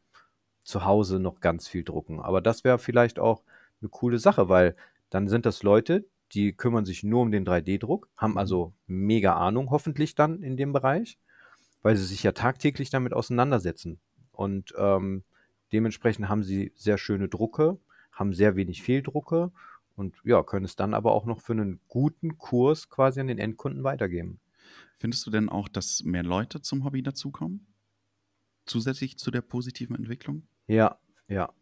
zu Hause noch ganz viel drucken. Aber das wäre vielleicht auch eine coole Sache, weil dann sind das Leute, die kümmern sich nur um den 3D-Druck, haben also mega Ahnung hoffentlich dann in dem Bereich, weil sie sich ja tagtäglich damit auseinandersetzen. Und ähm, dementsprechend haben sie sehr schöne Drucke, haben sehr wenig Fehldrucke und ja, können es dann aber auch noch für einen guten Kurs quasi an den Endkunden weitergeben. Findest du denn auch, dass mehr Leute zum Hobby dazukommen? Zusätzlich zu der positiven Entwicklung? Ja, ja.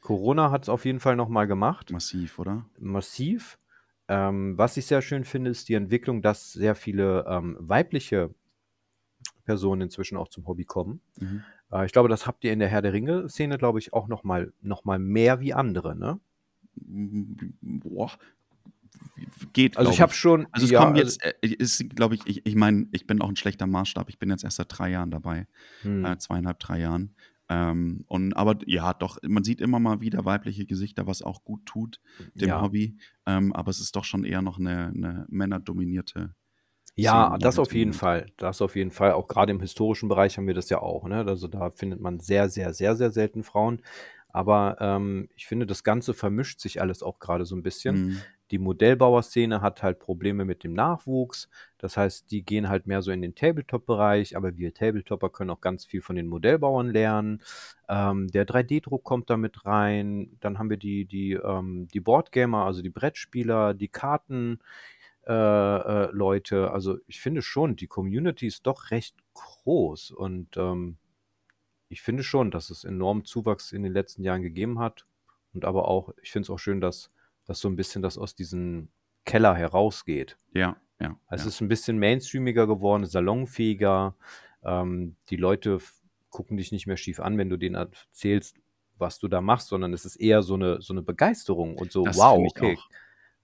Corona hat es auf jeden Fall nochmal gemacht. Massiv, oder? Massiv. Ähm, was ich sehr schön finde, ist die Entwicklung, dass sehr viele ähm, weibliche Personen inzwischen auch zum Hobby kommen. Mhm. Äh, ich glaube, das habt ihr in der Herr der Ringe-Szene, glaube ich, auch nochmal noch mal mehr wie andere, ne? Boah, geht. Also ich habe schon. Also es ja, kommen jetzt, also, äh, ist, glaube ich, ich, ich meine, ich bin auch ein schlechter Maßstab. Ich bin jetzt erst seit drei Jahren dabei, hm. äh, zweieinhalb, drei Jahren. Ähm, und aber ja, doch, man sieht immer mal wieder weibliche Gesichter, was auch gut tut dem ja. Hobby. Ähm, aber es ist doch schon eher noch eine, eine männerdominierte. Ja, das auf jeden Fall. Das auf jeden Fall. Auch gerade im historischen Bereich haben wir das ja auch. Ne? Also da findet man sehr, sehr, sehr, sehr selten Frauen. Aber ähm, ich finde, das Ganze vermischt sich alles auch gerade so ein bisschen. Mhm. Die Modellbauerszene hat halt Probleme mit dem Nachwuchs. Das heißt, die gehen halt mehr so in den Tabletop-Bereich, aber wir Tabletopper können auch ganz viel von den Modellbauern lernen. Ähm, der 3D-Druck kommt da mit rein. Dann haben wir die, die, ähm, die Boardgamer, also die Brettspieler, die Karten. Äh, äh, Leute, also ich finde schon, die Community ist doch recht groß und ähm, ich finde schon, dass es enormen Zuwachs in den letzten Jahren gegeben hat und aber auch, ich finde es auch schön, dass dass so ein bisschen das aus diesem Keller herausgeht. Ja, ja. Es ja. ist ein bisschen mainstreamiger geworden, salonfähiger. Ähm, die Leute gucken dich nicht mehr schief an, wenn du denen erzählst, was du da machst, sondern es ist eher so eine, so eine Begeisterung und so, das wow, okay. Auch.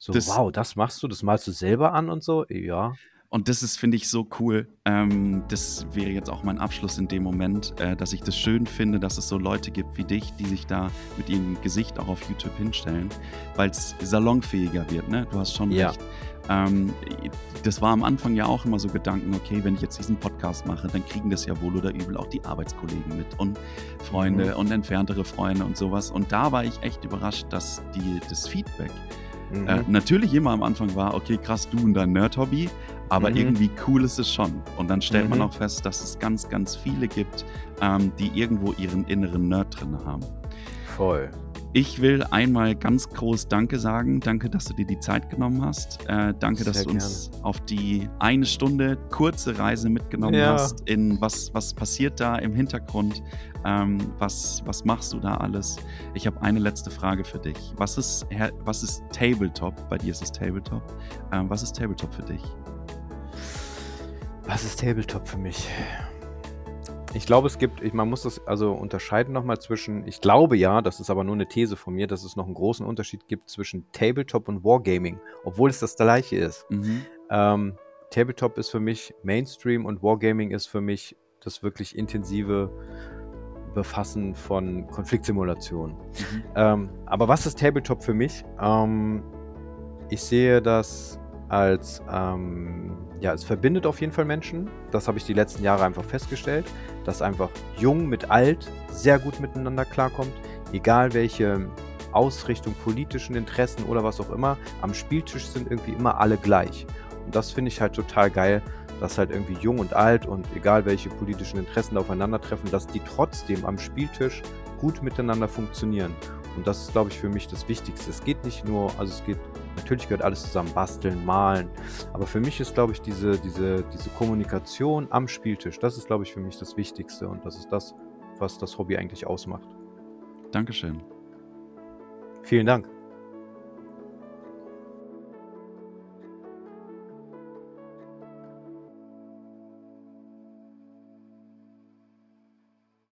So, das, wow, das machst du, das malst du selber an und so, ja. Und das ist, finde ich, so cool. Ähm, das wäre jetzt auch mein Abschluss in dem Moment, äh, dass ich das schön finde, dass es so Leute gibt wie dich, die sich da mit ihrem Gesicht auch auf YouTube hinstellen, weil es salonfähiger wird. Ne? Du hast schon ja. recht. Ähm, das war am Anfang ja auch immer so Gedanken, okay, wenn ich jetzt diesen Podcast mache, dann kriegen das ja wohl oder übel auch die Arbeitskollegen mit und Freunde mhm. und entferntere Freunde und sowas. Und da war ich echt überrascht, dass die, das Feedback Mhm. Äh, natürlich immer am Anfang war, okay, krass, du und dein Nerd-Hobby, aber mhm. irgendwie cool ist es schon. Und dann stellt mhm. man auch fest, dass es ganz, ganz viele gibt, ähm, die irgendwo ihren inneren Nerd drin haben. Voll. Ich will einmal ganz groß Danke sagen. Danke, dass du dir die Zeit genommen hast. Äh, danke, Sehr dass du uns gerne. auf die eine Stunde kurze Reise mitgenommen ja. hast in was, was passiert da im Hintergrund. Ähm, was, was machst du da alles? Ich habe eine letzte Frage für dich. Was ist, was ist Tabletop? Bei dir ist es Tabletop. Ähm, was ist Tabletop für dich? Was ist Tabletop für mich? Ich glaube, es gibt, man muss das also unterscheiden nochmal zwischen, ich glaube ja, das ist aber nur eine These von mir, dass es noch einen großen Unterschied gibt zwischen Tabletop und Wargaming, obwohl es das gleiche ist. Mhm. Ähm, Tabletop ist für mich Mainstream und Wargaming ist für mich das wirklich intensive Befassen von Konfliktsimulationen. Mhm. Ähm, aber was ist Tabletop für mich? Ähm, ich sehe das als, ähm, ja, es verbindet auf jeden Fall Menschen. Das habe ich die letzten Jahre einfach festgestellt, dass einfach jung mit alt sehr gut miteinander klarkommt, egal welche Ausrichtung, politischen Interessen oder was auch immer. Am Spieltisch sind irgendwie immer alle gleich. Und das finde ich halt total geil, dass halt irgendwie jung und alt und egal welche politischen Interessen aufeinandertreffen, dass die trotzdem am Spieltisch gut miteinander funktionieren. Und das ist, glaube ich, für mich das Wichtigste. Es geht nicht nur, also es geht, natürlich gehört alles zusammen, basteln, malen. Aber für mich ist, glaube ich, diese, diese, diese Kommunikation am Spieltisch, das ist, glaube ich, für mich das Wichtigste. Und das ist das, was das Hobby eigentlich ausmacht. Dankeschön. Vielen Dank.